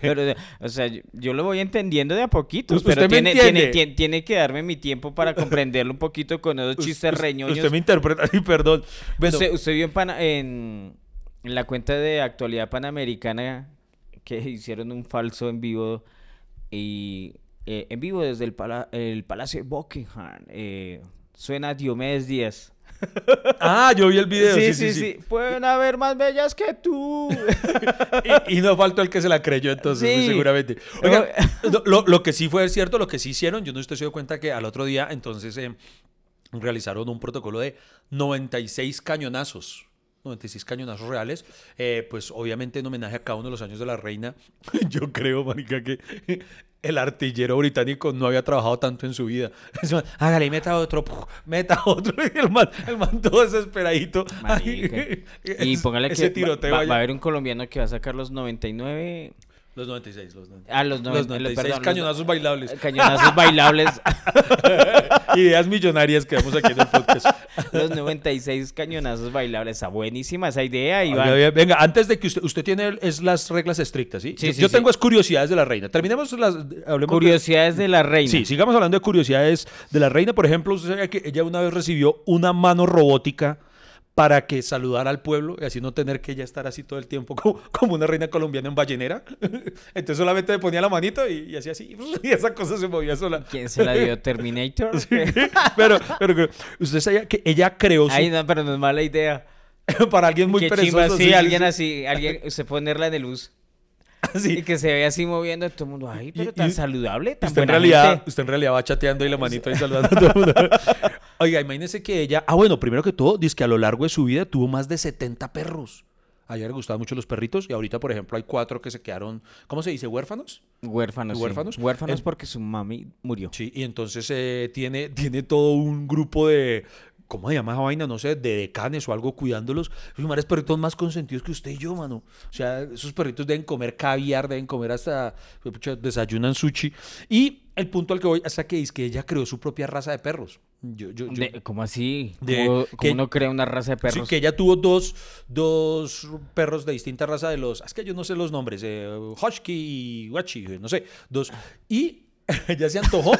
Pero, o sea, yo, yo lo voy entendiendo de a poquitos, Usted pero tiene, tiene, tiene, tiene que darme mi tiempo para comprenderlo un poquito con esos chistes reñoños. Usted me interpreta, <laughs> ay, perdón. Bueno, usted, usted vio en, Pana- en, en la cuenta de actualidad panamericana que <laughs> hicieron un falso en vivo y eh, en vivo desde el, pala- el Palacio de Buckingham. eh, suena Diomedes Díaz. <laughs> ah, yo vi el video. sí, sí, sí, Pueden haber más bellas que tú. <laughs> Y, y no faltó el que se la creyó entonces, muy Sí. seguramente. Oiga, lo, lo- lo que sí fue cierto, lo que sí hicieron, yo no estoy se dio cuenta que al otro día entonces eh, realizaron un protocolo de 96 cañonazos. 96 cañonazos reales, eh, pues obviamente en homenaje a cada uno de los años de la reina. <laughs> Yo creo, marica, que <laughs> el artillero británico no había trabajado tanto en su vida. <laughs> Es más, Hágale, meta otro, puf, meta otro. Y el man, el man todo desesperadito. Marica. Y póngale que va- va, a haber un colombiano que va a sacar los 99... Los 96, los 96. Ah, los, Los 96 perdón, los- cañonazos bailables. Cañonazos bailables. <laughs> Ideas millonarias que damos aquí en el podcast. los 96 cañonazos bailables. Está buenísima esa idea, Iván. Venga, antes de que usted, usted tiene es las reglas estrictas, ¿sí? Sí, yo sí, yo sí. tengo es curiosidades de la reina. Terminemos las... Hablemos de- Curiosidades de la reina. Sí, sigamos hablando de curiosidades de la reina. Por ejemplo, usted sabe que ella una vez recibió una mano robótica para que saludara al pueblo y así no tener que ella estar así todo el tiempo <laughs> como, como una reina colombiana en ballenera. <laughs> Entonces solamente le ponía la manito y, y hacía así <laughs> y esa cosa se movía sola. ¿Quién se la dio? ¿Terminator? pero, pero usted sabía que ella creó su- Ay, no, pero no es mala idea. para alguien muy Qué perezoso. sí, alguien así, alguien, usted ponerla en el luz. <laughs> Sí. Y que se vea así moviendo todo el mundo. Ay, pero Y- tan y- saludable, tan Usted en, realidad, gente. usted en realidad va chateando y la manito ahí saludando a todo el mundo. <laughs> Oiga, imagínese que ella. Ah, bueno, primero que todo, dice que a lo largo de su vida tuvo más de 70 perros. A ella le gustaban mucho los perritos y ahorita, por ejemplo, hay cuatro que se quedaron, ¿cómo se dice? ¿Huérfanos? Huérfanos. sí. ¿Huérfanos? Huérfanos En- porque su mami murió. Sí, y entonces eh, tiene, tiene todo un grupo de. ¿Cómo se llama esa vaina? No sé, de decanes o algo cuidándolos. Esos mares perritos más consentidos que usted y yo, mano. O sea, esos perritos deben comer caviar, deben comer hasta. desayunan sushi. Y el punto al que voy, hasta que es que ella creó su propia raza de perros. Yo, yo, yo- De- ¿Cómo así? De- ¿Cómo, que- cómo uno crea una raza de Sí, perros? que ella tuvo dos, dos perros de distinta raza de los. Es que yo no sé los nombres. Eh, Husky y Wachi, no sé. Dos. Y <laughs> ella se antojó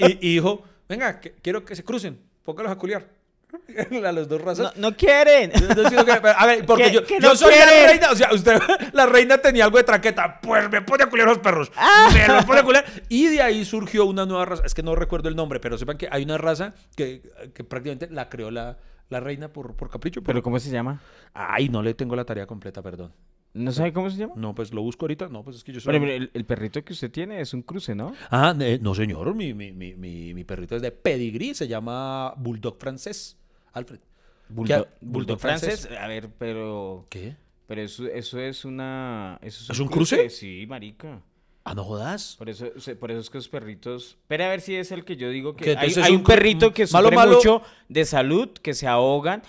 y, y dijo: Venga, que- quiero que se crucen. Póngalos a culiar. <laughs> A las dos razas. No, no quieren. Siento que- a ver, porque <laughs> Que- yo, yo no soy la reina, o sea, usted, <laughs> la reina tenía algo de traqueta, pues me pone a culiar a los perros, Ah. me los pone a culiar. Y de ahí surgió una nueva raza, es que no recuerdo el nombre, pero sepan que hay una raza que, que prácticamente la creó la, la reina por, por capricho. por- ¿Pero cómo se llama? Ay, no le tengo la tarea completa, perdón. ¿No sabe cómo se llama? No, pues lo busco ahorita, no, pues es que yo soy... Pero mire, el, el perrito que usted tiene es un cruce, ¿no? Ah, eh, no señor, mi, mi, mi, mi, mi perrito es de pedigrí, se llama Bulldog francés, Alfred. Bulldog francés. A ver, pero... ¿Qué? Pero eso, eso es una... ¿eso ¿Es un cruce? Sí, marica. Ah, no jodas. Por eso, por eso es que los perritos... Espera a ver si es el que yo digo que... Que Hay, un perrito que malo, sufre malo. mucho de salud, que se ahogan,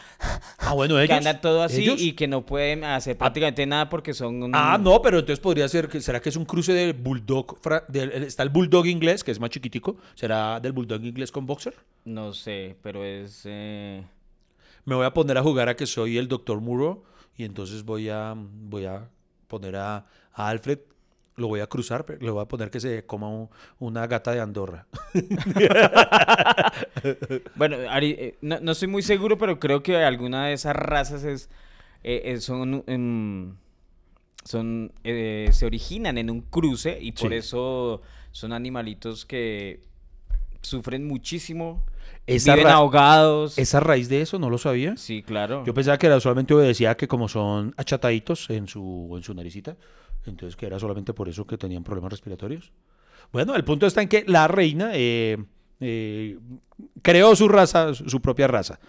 Ah, bueno, <laughs> ellos. que anda todo así ¿Ellos? y que no pueden hacer prácticamente nada porque son... un- Ah, no, pero entonces podría ser que será que es un cruce del bulldog, del- está el bulldog inglés que es más chiquitico, será del bulldog inglés con boxer. No sé, pero es... eh, Me voy a poner a jugar a que soy el doctor Muro y entonces voy a voy a poner a, a Alfred lo voy a cruzar, pero le voy a poner que se coma un- una gata de Andorra. <laughs> Bueno, Ari, eh, no, no estoy muy seguro, pero creo que alguna de esas razas es, eh, eh, son, em, son eh, se originan en un cruce y por Sí. eso son animalitos que sufren muchísimo, Esa viven ahogados. ¿Esa raíz de eso no lo sabía? Sí, claro. Yo pensaba que era solamente obedecía que como son achataditos en su, en su naricita, entonces que era solamente por eso que tenían problemas respiratorios. Bueno, el punto está en que la reina eh, eh, creó su raza, su propia raza.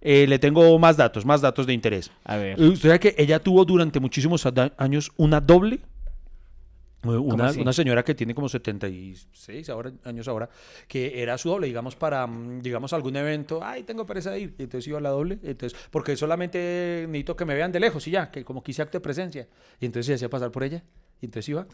Eh, le tengo más datos, más datos de interés. A ver. Usted sabe que ella tuvo durante muchísimos años una doble. Una, señora que tiene como 76 ahora, años ahora, que era su doble, digamos, para, mm, digamos, algún evento, ay, tengo pereza de ir, y entonces iba a la doble, entonces, porque solamente necesito que me vean de lejos y ya, que como quise acto de presencia, y entonces se hacía pasar por ella, Y entonces iba.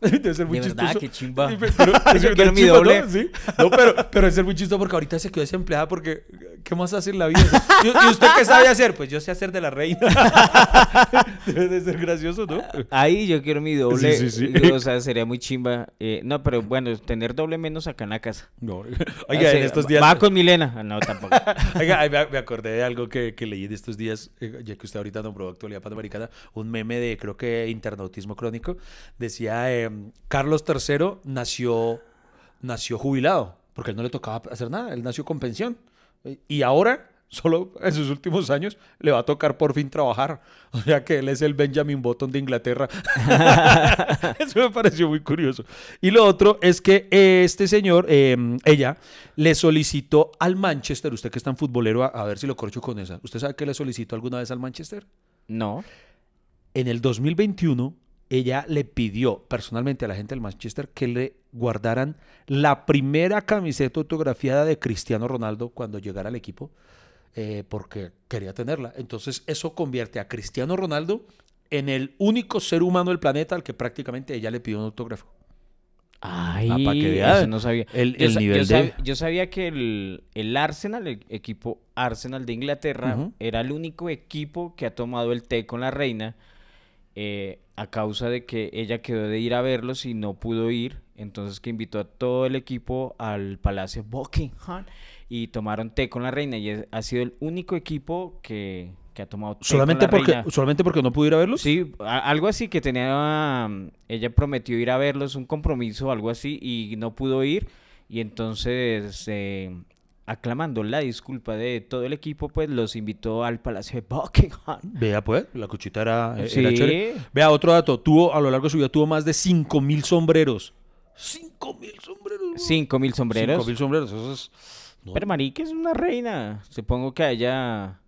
<laughs> Ser muy De verdad, chistoso. qué chimba. <laughs> Pero, pero- Yo pero quiero mi doble. Sí. No, pero, pero debe ser muy chistoso porque ahorita se quedó desempleada porque ¿qué más hace en la vida? <laughs> ¿Y, y usted qué sabe hacer? Pues yo sé hacer de la reina. <laughs> Debe de ser gracioso, ¿no? Ahí yo quiero mi doble. Sí, sí, sí. O sea, sería muy chimba. Eh, no, pero bueno, tener doble menos acá en la casa. No. O <laughs> Oiga, sea, en estos días... Va con Milena. Ah, No, tampoco. Oiga, ay, me, me acordé de algo que, que leí de estos días, eh, ya que usted ahorita nombró actualidad panamericana, un meme de, creo que internautismo crónico, decía, eh, Carlos III nació, nació jubilado, porque a él no le tocaba hacer nada, él nació con pensión. Y ahora, solo en sus últimos años, le va a tocar por fin trabajar. <laughs> O sea que él es el Benjamin Button de Inglaterra. <laughs> Eso me pareció muy curioso. Y lo otro es que este señor, eh, ella, le solicitó al Manchester, usted que es tan futbolero, a, a ver si lo corcho con esa. ¿Usted sabe qué le solicitó alguna vez al Manchester? No. En el 2021, ella le pidió personalmente a la gente del Manchester que le guardaran la primera camiseta autografiada de Cristiano Ronaldo cuando llegara al equipo, eh, porque quería tenerla. Entonces, eso convierte a Cristiano Ronaldo en el único ser humano del planeta al que prácticamente ella le pidió un autógrafo. Ay, Ah, pa' que vea eso no sabía. el- yo, el sa- nivel yo de- sab- yo sabía que el, el Arsenal, el equipo Arsenal de Inglaterra, era el único equipo que ha tomado el té con la reina eh, a causa de que ella quedó de ir a verlos y no pudo ir. Entonces que invitó a todo el equipo al Palacio Buckingham y tomaron té con la reina. Y es- ha sido el único equipo que, que ha tomado té Solamente con la porque, reina. solamente porque no pudo ir a verlos. Sí, a- algo así que tenía, mm, ella prometió ir a verlos, un compromiso, algo así, y no pudo ir, y entonces, eh, aclamando la disculpa de todo el equipo, pues los invitó al Palacio de Buckingham. Vea, pues, la cuchita era, era Sí. chévere. Vea, otro dato. Tuvo, a lo largo de su vida, tuvo más de 5 mil sombreros. 5 mil sombreros. weón. Cinco mil sombreros. 5 mil sombreros. Eso es. no. Pero marica es una reina. Supongo que haya...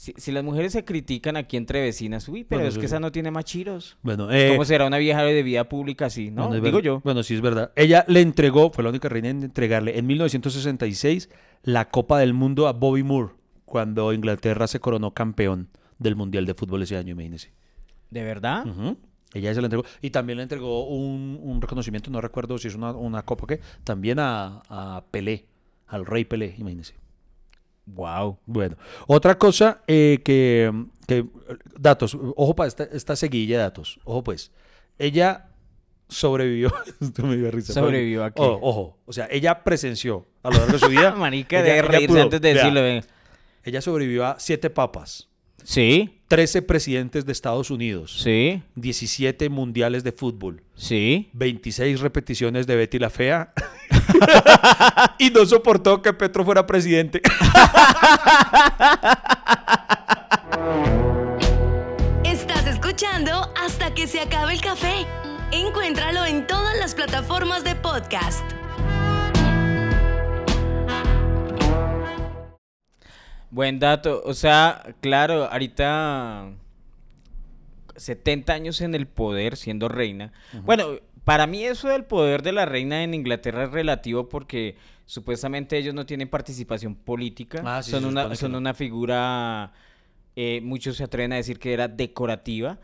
Si, si las mujeres se critican aquí entre vecinas, uy, pero Bueno, es que esa no tiene machiros. Bueno, eh, ¿Cómo será una vieja de vida pública así? No, bueno, digo yo. Bueno, sí, es verdad. Ella le entregó, fue la única reina en entregarle en 1966 la Copa del Mundo a Bobby Moore cuando Inglaterra se coronó campeón del Mundial de Fútbol ese año, imagínese. ¿De verdad? Ella se la entregó. Y también le entregó un, un reconocimiento, no recuerdo si es una, una copa o qué, también a, a Pelé, al rey Pelé, imagínese. Wow. Bueno, otra cosa eh, que, que- Datos, ojo para esta, esta seguilla de datos. Ojo pues. Ella sobrevivió. <laughs> Esto me dio risa. ¿Sobrevivió a qué? Ojo, ojo. O sea, ella presenció a lo largo de su vida. <laughs> Marica, ella- de ella reírse pudo- antes de decirlo. Ella sobrevivió a siete papas, Sí, 13 presidentes de Estados Unidos, sí, 17 mundiales de fútbol. sí. 26 repeticiones de Betty la Fea. <laughs> y no soportó que Petro fuera presidente. Estás escuchando hasta que se acabe el café. Encuéntralo en todas las plataformas de podcast. Buen dato. O sea, claro, ahorita 70 años en el poder siendo reina. Bueno, para mí eso del poder de la reina en Inglaterra es relativo porque supuestamente ellos no tienen participación política. Ah, sí, son una, son no. una figura, eh, muchos se atreven a decir que era decorativa.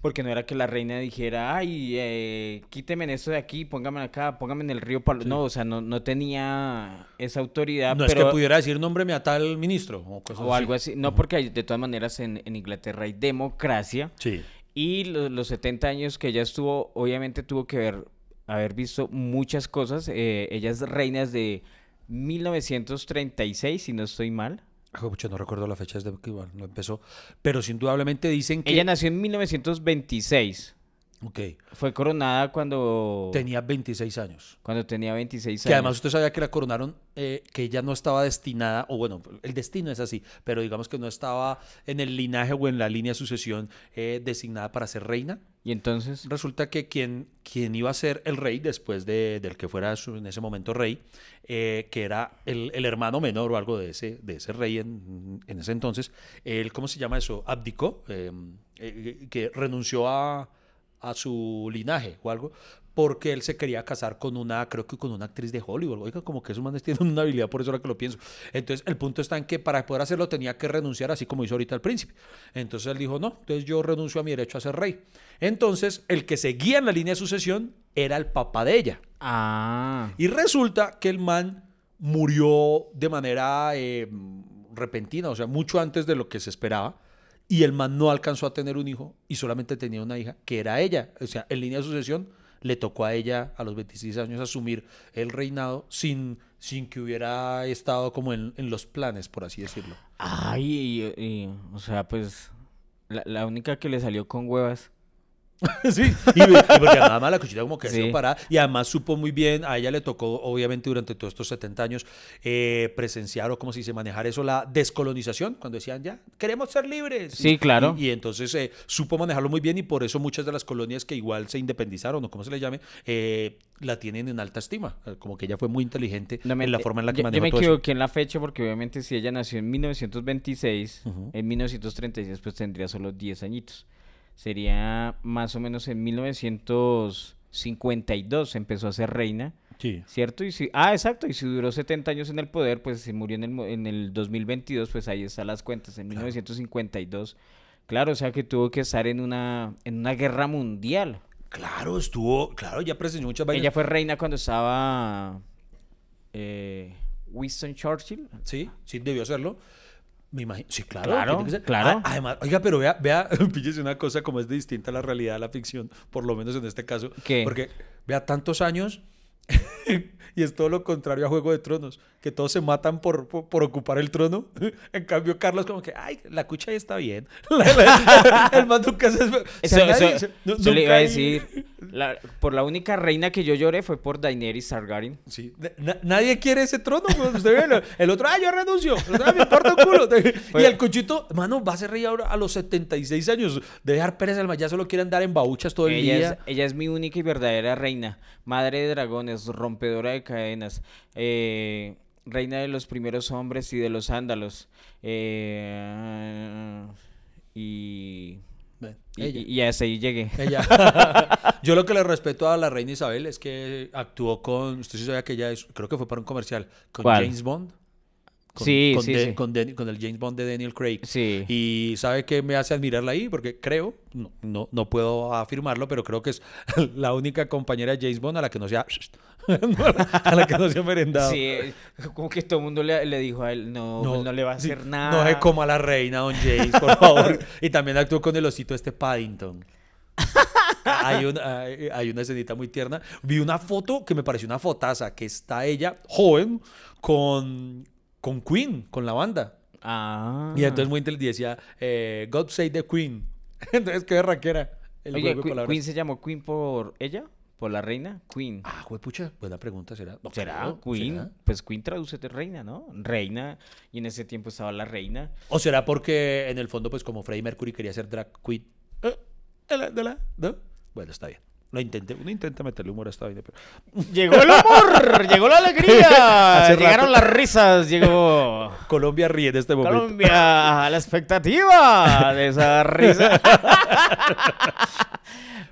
Porque no era que la reina dijera, ay, eh, quíteme esto de aquí, póngame acá, póngame en el río Palo. No, o sea, no, no tenía esa autoridad. No pero... es que pudiera decir nómbreme a tal ministro o cosas O algo así. No, porque hay- de todas maneras en, en Inglaterra hay democracia. Sí. Y lo- los 70 años que ella estuvo, obviamente tuvo que ver, haber visto muchas cosas. Eh, ella es reina de 1936, si no estoy mal. Ah, no recuerdo la fecha desde que igual no empezó. Pero indudablemente dicen que. Ella nació en 1926. Ok. Fue coronada cuando, Tenía 26 años. cuando tenía 26 Que años. además usted sabía que la coronaron, eh, que ella no estaba destinada, o bueno, el destino es así, pero digamos que no estaba en el linaje o en la línea de sucesión eh, designada para ser reina. Y entonces, Resulta que quien, quien iba a ser el rey después de, del que fuera su- en ese momento rey, eh, que era el, el hermano menor o algo de ese, de ese rey en, en ese entonces, él, ¿cómo se llama eso? Abdicó, eh, que renunció a, a su linaje o algo porque él se quería casar con una, creo que con una actriz de Hollywood. Oiga, como que esos manes tienen una habilidad, por eso ahora que lo pienso. Entonces, el punto está en que para poder hacerlo tenía que renunciar, así como hizo ahorita el príncipe. Entonces él dijo, no, entonces yo renuncio a mi derecho a ser rey. Entonces, el que seguía en la línea de sucesión era el papá de ella. Ah. Y resulta que el man murió de manera eh, repentina, o sea, mucho antes de lo que se esperaba. Y el man no alcanzó a tener un hijo y solamente tenía una hija, que era ella. O sea, en línea de sucesión le tocó a ella a los 26 años asumir el reinado sin, sin que hubiera estado como en, en los planes, por así decirlo. Ay, y- o sea, pues la, la única que le salió con huevas. <laughs> sí, y, porque nada más la cuchilla como que ha sido Sí. parada y además supo muy bien, a ella le tocó obviamente durante todos estos 70 años eh, presenciar o como si se manejar eso, la descolonización, cuando decían ya, queremos ser libres. Sí, claro. Y, y entonces eh, supo manejarlo muy bien y por eso muchas de las colonias que igual se independizaron o como se le llame, eh, la tienen en alta estima, como que ella fue muy inteligente No me- en la forma en la que yo, yo manejó me todo eso. equivoqué en la fecha porque obviamente si ella nació en 1926, Ujú. en 1936 pues tendría solo 10 añitos. Sería más o menos en 1952 empezó a ser reina, Sí. ¿cierto? Y si, ah, exacto, y si duró 70 años en el poder, pues si murió en el, en el 2022, pues ahí están las cuentas, en 1952. Claro, o sea que tuvo que estar en una, en una guerra mundial. Claro, estuvo, claro, ya presenció muchas vainas. Ella fue reina cuando estaba eh, Winston Churchill. Sí, sí, debió hacerlo. Me imagino. Sí, claro. Claro, que claro. Ah, además, oiga, pero vea, vea, <laughs> píllese una cosa como es de distinta a la realidad de la ficción, por lo menos en este caso. ¿Qué? Porque vea tantos años <laughs> y es todo lo contrario a Juego de Tronos, que todos se matan por, por, por ocupar el trono. <laughs> En cambio, Carlos como que, ay, la cucha ahí está bien. <laughs> La- la- el man nunca se... o sea, Eso, nadie- eso- no- eso le iba a decir. la- por la única reina que yo lloré fue por Daenerys Targaryen. Sí, na- nadie quiere ese trono. Usted ve, el otro, ah, yo renuncio. "Ah, me culo. <laughs> Y el cuchito, mano, va a ser rey ahora a los 76 años. Debe dar pereza al man, ya solo quiere andar en babuchas todo el Ella día. es, ella es mi única y verdadera reina. Madre de dragones, rompedora de cadenas. eh, reina de los primeros hombres y de los ándalos. eh, y, y, ella. y hasta ahí llegué. Ella. <laughs> Yo lo que le respeto a la reina Isabel es que actuó con, usted sí sabía que ella es, creo que fue para un comercial, con ¿Cuál? James Bond. Con, Sí, con sí, De- sí. Con, el James Bond de Daniel Craig. Sí. Y sabe que me hace admirarla ahí, porque creo, no, no, no puedo afirmarlo, pero creo que es <laughs> la única compañera de James Bond a la que no sea, <laughs> a la que no sea merendado. Sí, eh, como que todo el mundo le, le dijo a él, no, no, le va a sí, hacer nada. No se coma la reina, don James, por favor. <laughs> y también actuó con el osito este Paddington. hay, una, hay, hay una escenita muy tierna. Vi una foto que me pareció una fotaza, que está ella joven con, con Queen, con la banda. Ah. Y entonces muy inteligente decía, eh, God save the Queen. <laughs> entonces qué raquera. El Oye, de Queen, palabras. Queen se llamó Queen por ella, por la reina, Queen. Ah, pucha, buena pregunta, ¿será? No ¿Será? creo, Queen. ¿será? Pues Queen traduce de reina, ¿no? Reina. Y en ese tiempo estaba la reina. ¿O será porque en el fondo, pues como Freddie Mercury quería ser drag queen? Eh, de la- de la- ¿no? Bueno, está bien. Lo intenté, uno intenta meterle humor a esta vaina, pero... <laughs> Llegó el amor, llegó la alegría, <laughs> llegaron rato- las risas, llegó Colombia ríe en este momento. Colombia a la expectativa de esa risa. <laughs>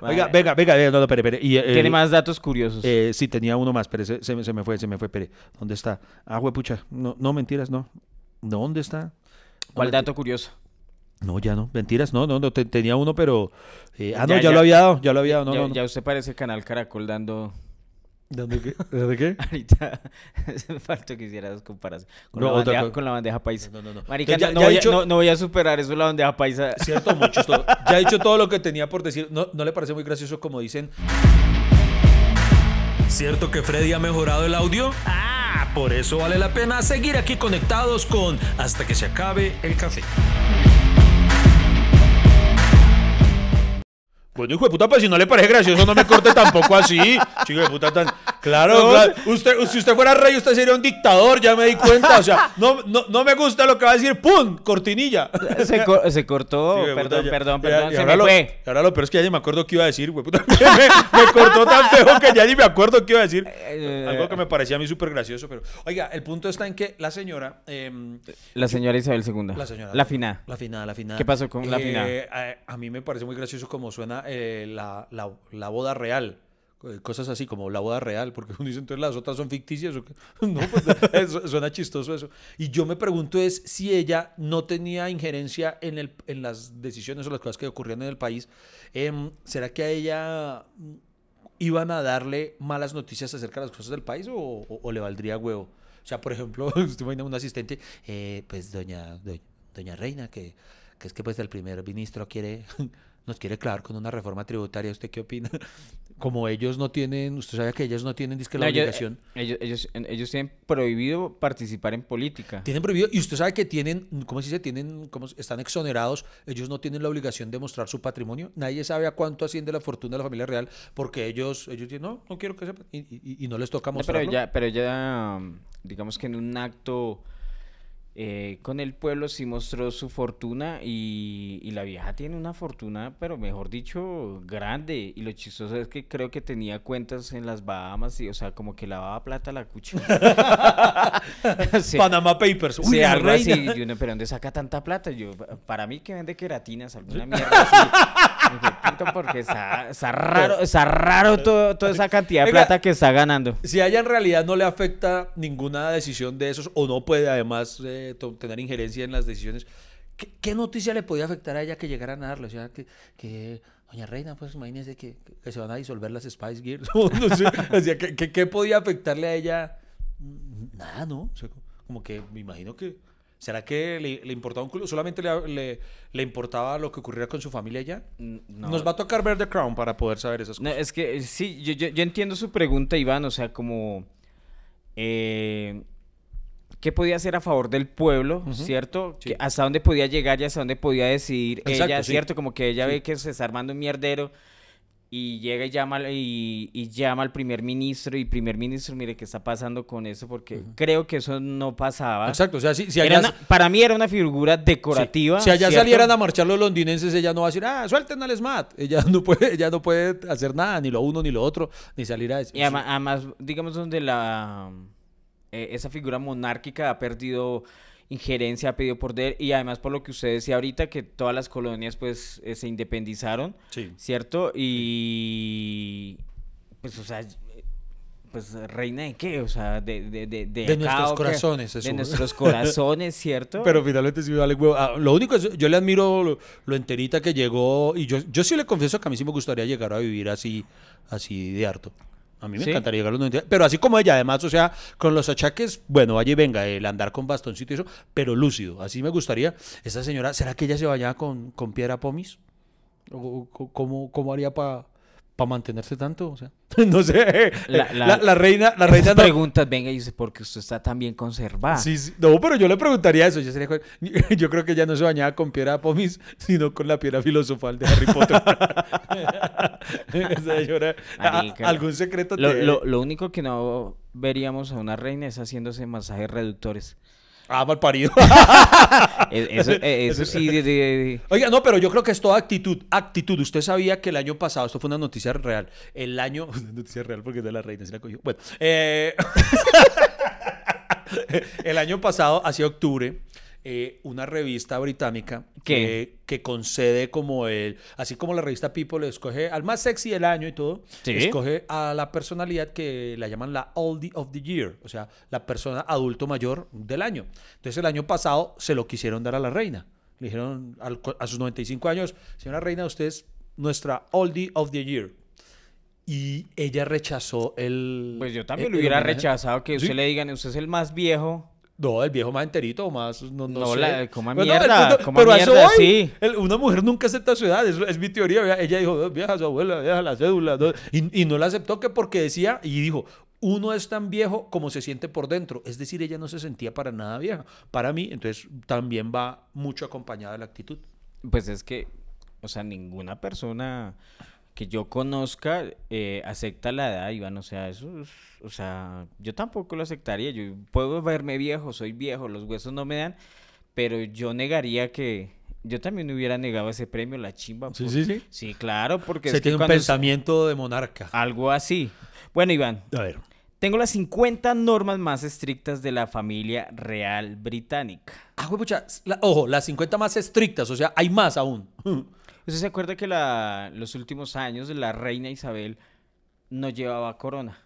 Oiga, venga, venga, venga, no, no, espere, espere. Y, eh, Tiene más datos curiosos. Eh, sí, tenía uno más, pero se, se me- se me fue, se me fue, espere. ¿Dónde está? Ah, huepucha. No, no, mentiras, no. ¿Dónde está? No, ¿Cuál dato curioso? No, ya no. Mentiras, no, no, no. te- tenía uno, pero... eh, ah, no, Ya, ya, ya. lo había dado, ya lo había dado. No, ya, no, no. ya usted parece Canal Caracol dando... ¿Dónde qué? ¿Dónde qué? <laughs> Ahorita <laughs> me faltó que hicieras comparación con, No, la bandeja, con la bandeja paisa. No, no, no. Marica, Entonces, ya- no, ya voy a, dicho- no- no voy a superar eso de la bandeja paisa. Cierto, muchos. todo. <laughs> Ya he dicho todo lo que tenía por decir. ¿No, ¿No le parece muy gracioso como dicen? ¿Cierto que Freddy ha mejorado el audio? Ah, por eso vale la pena seguir aquí conectados con Hasta que se acabe el café. Bueno, hijo de puta, pues si no le parece gracioso, no me corte tampoco así. Chico de puta, tan. Claro, claro. Usted, si usted fuera rey, usted sería un dictador, ya me di cuenta. O sea, no, no, no me gusta lo que va a decir. ¡Pum! Cortinilla. Se, co- se cortó, Sí, perdón, ya- perdón, ya- perdón, y se ahora me lo- fue. Ahora lo peor es que ya ni me acuerdo qué iba a decir, güey. puta. <laughs> me, me cortó tan feo que ya ni me acuerdo qué iba a decir. Eh, Algo que me parecía a mí súper gracioso, pero. Oiga, el punto está en que la señora. em, La señora Isabel II. la señora. La fina. La finada, la finada. ¿Qué pasó con la finada? Eh, A, a mí me parece muy gracioso como suena eh, la, la- la boda real. Eh, cosas así como la boda real, porque uno dice entonces las otras son ficticias. ¿o qué? <laughs> No, pues <laughs> suena chistoso eso. Y yo me pregunto es si ella no tenía injerencia en, el, en las decisiones o las cosas que ocurrían en el país. Em, ¿Será que a ella mm, iban a darle malas noticias acerca de las cosas del país o le valdría huevo? O sea, por ejemplo, <laughs> usted imagina un asistente, eh, pues doña, doña, doña Reina, que, que es que pues el primer ministro quiere, nos quiere clavar con una reforma tributaria. ¿Usted qué opina? <laughs> Como ellos no tienen, usted sabe que ellos no tienen disque la No, obligación. ellos, ellos, ellos tienen prohibido participar en política. Tienen prohibido, y usted sabe que tienen, ¿cómo se dice? Tienen, ¿cómo están exonerados, ellos no tienen la obligación de mostrar su patrimonio. Nadie sabe a cuánto asciende la fortuna de la familia real, porque ellos, ellos dicen, no, no quiero que sepan, y, y- y no les toca No, mostrarlo. pero ya, pero ya, digamos que en un acto eh, con el pueblo sí mostró su fortuna y, y la vieja tiene una fortuna, pero mejor dicho, grande. Y lo chistoso es que creo que tenía cuentas en las Bahamas y, o sea, como que lavaba plata a la cucha. <laughs> <laughs> Sí. Panama Papers. Uy, algo así. Y uno, pero ¿dónde saca tanta plata? Yo, para mí que vende queratinas, alguna <laughs> mierda así. Porque está, está <laughs> raro, está raro todo- toda esa cantidad de plata que está ganando. Si a ella en realidad no le afecta ninguna decisión de esos, o no puede además eh, tener injerencia en las decisiones, ¿qué, qué noticia le podía afectar a ella que llegaran a darle? O sea, que, que doña Reina, pues imagínese que, que se van a disolver las Spice Girls. <laughs> no sé, o sea, ¿qué, qué, podía afectarle a ella? Nada, ¿no? O sea, como que me imagino que... ¿Será que le, le importaba un culo? ¿Solamente le, le, le importaba lo que ocurriera con su familia ya? Mm, no. Nos va a tocar ver The Crown para poder saber esas No, cosas. es que eh, sí, yo, yo, yo entiendo su pregunta, Iván, o sea, como... eh, ¿Qué podía hacer a favor del pueblo, cierto? sí. Que ¿Hasta dónde podía llegar y hasta dónde podía decidir Exacto, ella, sí. cierto? Como que ella Sí. ve que se está armando un mierdero y llega y llama, y, y llama al primer ministro y primer ministro, mire, ¿qué está pasando con eso? Porque creo que eso no pasaba. Exacto, o sea, si, si Era allá... una- para mí era una figura decorativa. Si allá ¿cierto? salieran a marchar los londinenses, ella no va a decir, ah, suelten al SMAT. Ella no puede, ella no puede hacer nada, ni lo uno ni lo otro, ni salir a decir. Y ama- además, digamos, donde la eh, esa figura monárquica ha perdido injerencia, ha perdido poder, y además por lo que usted decía ahorita, que todas las colonias pues eh, se independizaron, Sí. ¿cierto? Y pues, o sea, pues reina de qué, o sea, de, de, de, De acá, nuestros corazones, De eso. nuestros corazones, <laughs> ¿cierto? Pero finalmente sí me vale huevo. Ah, lo único es, yo le admiro lo, lo enterita que llegó, y yo, yo sí le confieso que a mí sí me gustaría llegar a vivir así, así de harto. A mí me ¿Sí? encantaría llegar a los 90, pero así como ella, además, o sea, con los achaques, bueno, vaya y venga, el andar con bastoncito y eso, pero lúcido, así me gustaría. Esa señora, ¿será que ella se bañaba con, con piedra pomis? ¿O, o- cómo, cómo haría para mantenerse tanto? O sea, <laughs> no sé. La- La, la- la reina, la reina no- preguntas, venga, y dice, porque usted está tan bien conservada. Sí, sí. No, pero yo le preguntaría eso. Yo, sería <laughs> yo creo que ella no se bañaba con piedra pomis, sino con la piedra filosofal de Harry Potter. <laughs> Esa señora, a- Marica. algún secreto Lo, te- lo, lo único que no veríamos a una reina es haciéndose masajes reductores. Ah, mal parido. <laughs> E- Eso, e- <laughs> eso sí, de- de- de- Oiga, no, pero yo creo que es toda actitud. Actitud. Usted sabía que el año pasado, esto fue una noticia real. El año. <laughs> Noticia real porque es de la reina, se la cogió. Bueno, eh, el año pasado, hacia octubre, eh, una revista británica que, que concede como el. Así como la revista People escoge al más sexy del año y todo, Sí. escoge a la personalidad que la llaman la Oldie of the Year, o sea, la persona adulto mayor del año. Entonces, el año pasado se lo quisieron dar a la reina. Le dijeron al- a sus 95 años, señora reina, usted es nuestra Oldie of the Year. Y ella rechazó el. Pues yo también el- lo hubiera rechazado que usted le digan, usted es el más viejo. No, el viejo más enterito o más. No, no, No, sé. la- coma Bueno, mierda, el- coma pero eso sí. El- una mujer nunca acepta su edad, es, es mi teoría. Ella dijo, vieja su abuela, vieja la cédula. no", Y, y no la aceptó que porque decía, y dijo, uno es tan viejo como se siente por dentro. Es decir, ella no se sentía para nada vieja. Para mí, entonces también va mucho acompañada de la actitud. Pues es que, o sea, ninguna persona que yo conozca eh, acepta la edad, Iván. O sea, eso es- o sea, yo tampoco lo aceptaría. Yo puedo verme viejo, soy viejo, los huesos no me dan, pero yo negaría que. Yo también hubiera negado ese premio, la chimba. Sí, por- sí, sí. Sí, claro, porque Se es que tiene un es pensamiento de monarca. algo así. Bueno, Iván, A ver. tengo las 50 normas más estrictas de la familia real británica. Ah, pucha, la- ojo, las 50 más estrictas, o sea, hay más aún. ¿Usted se acuerda que la, los últimos años la reina Isabel no llevaba corona.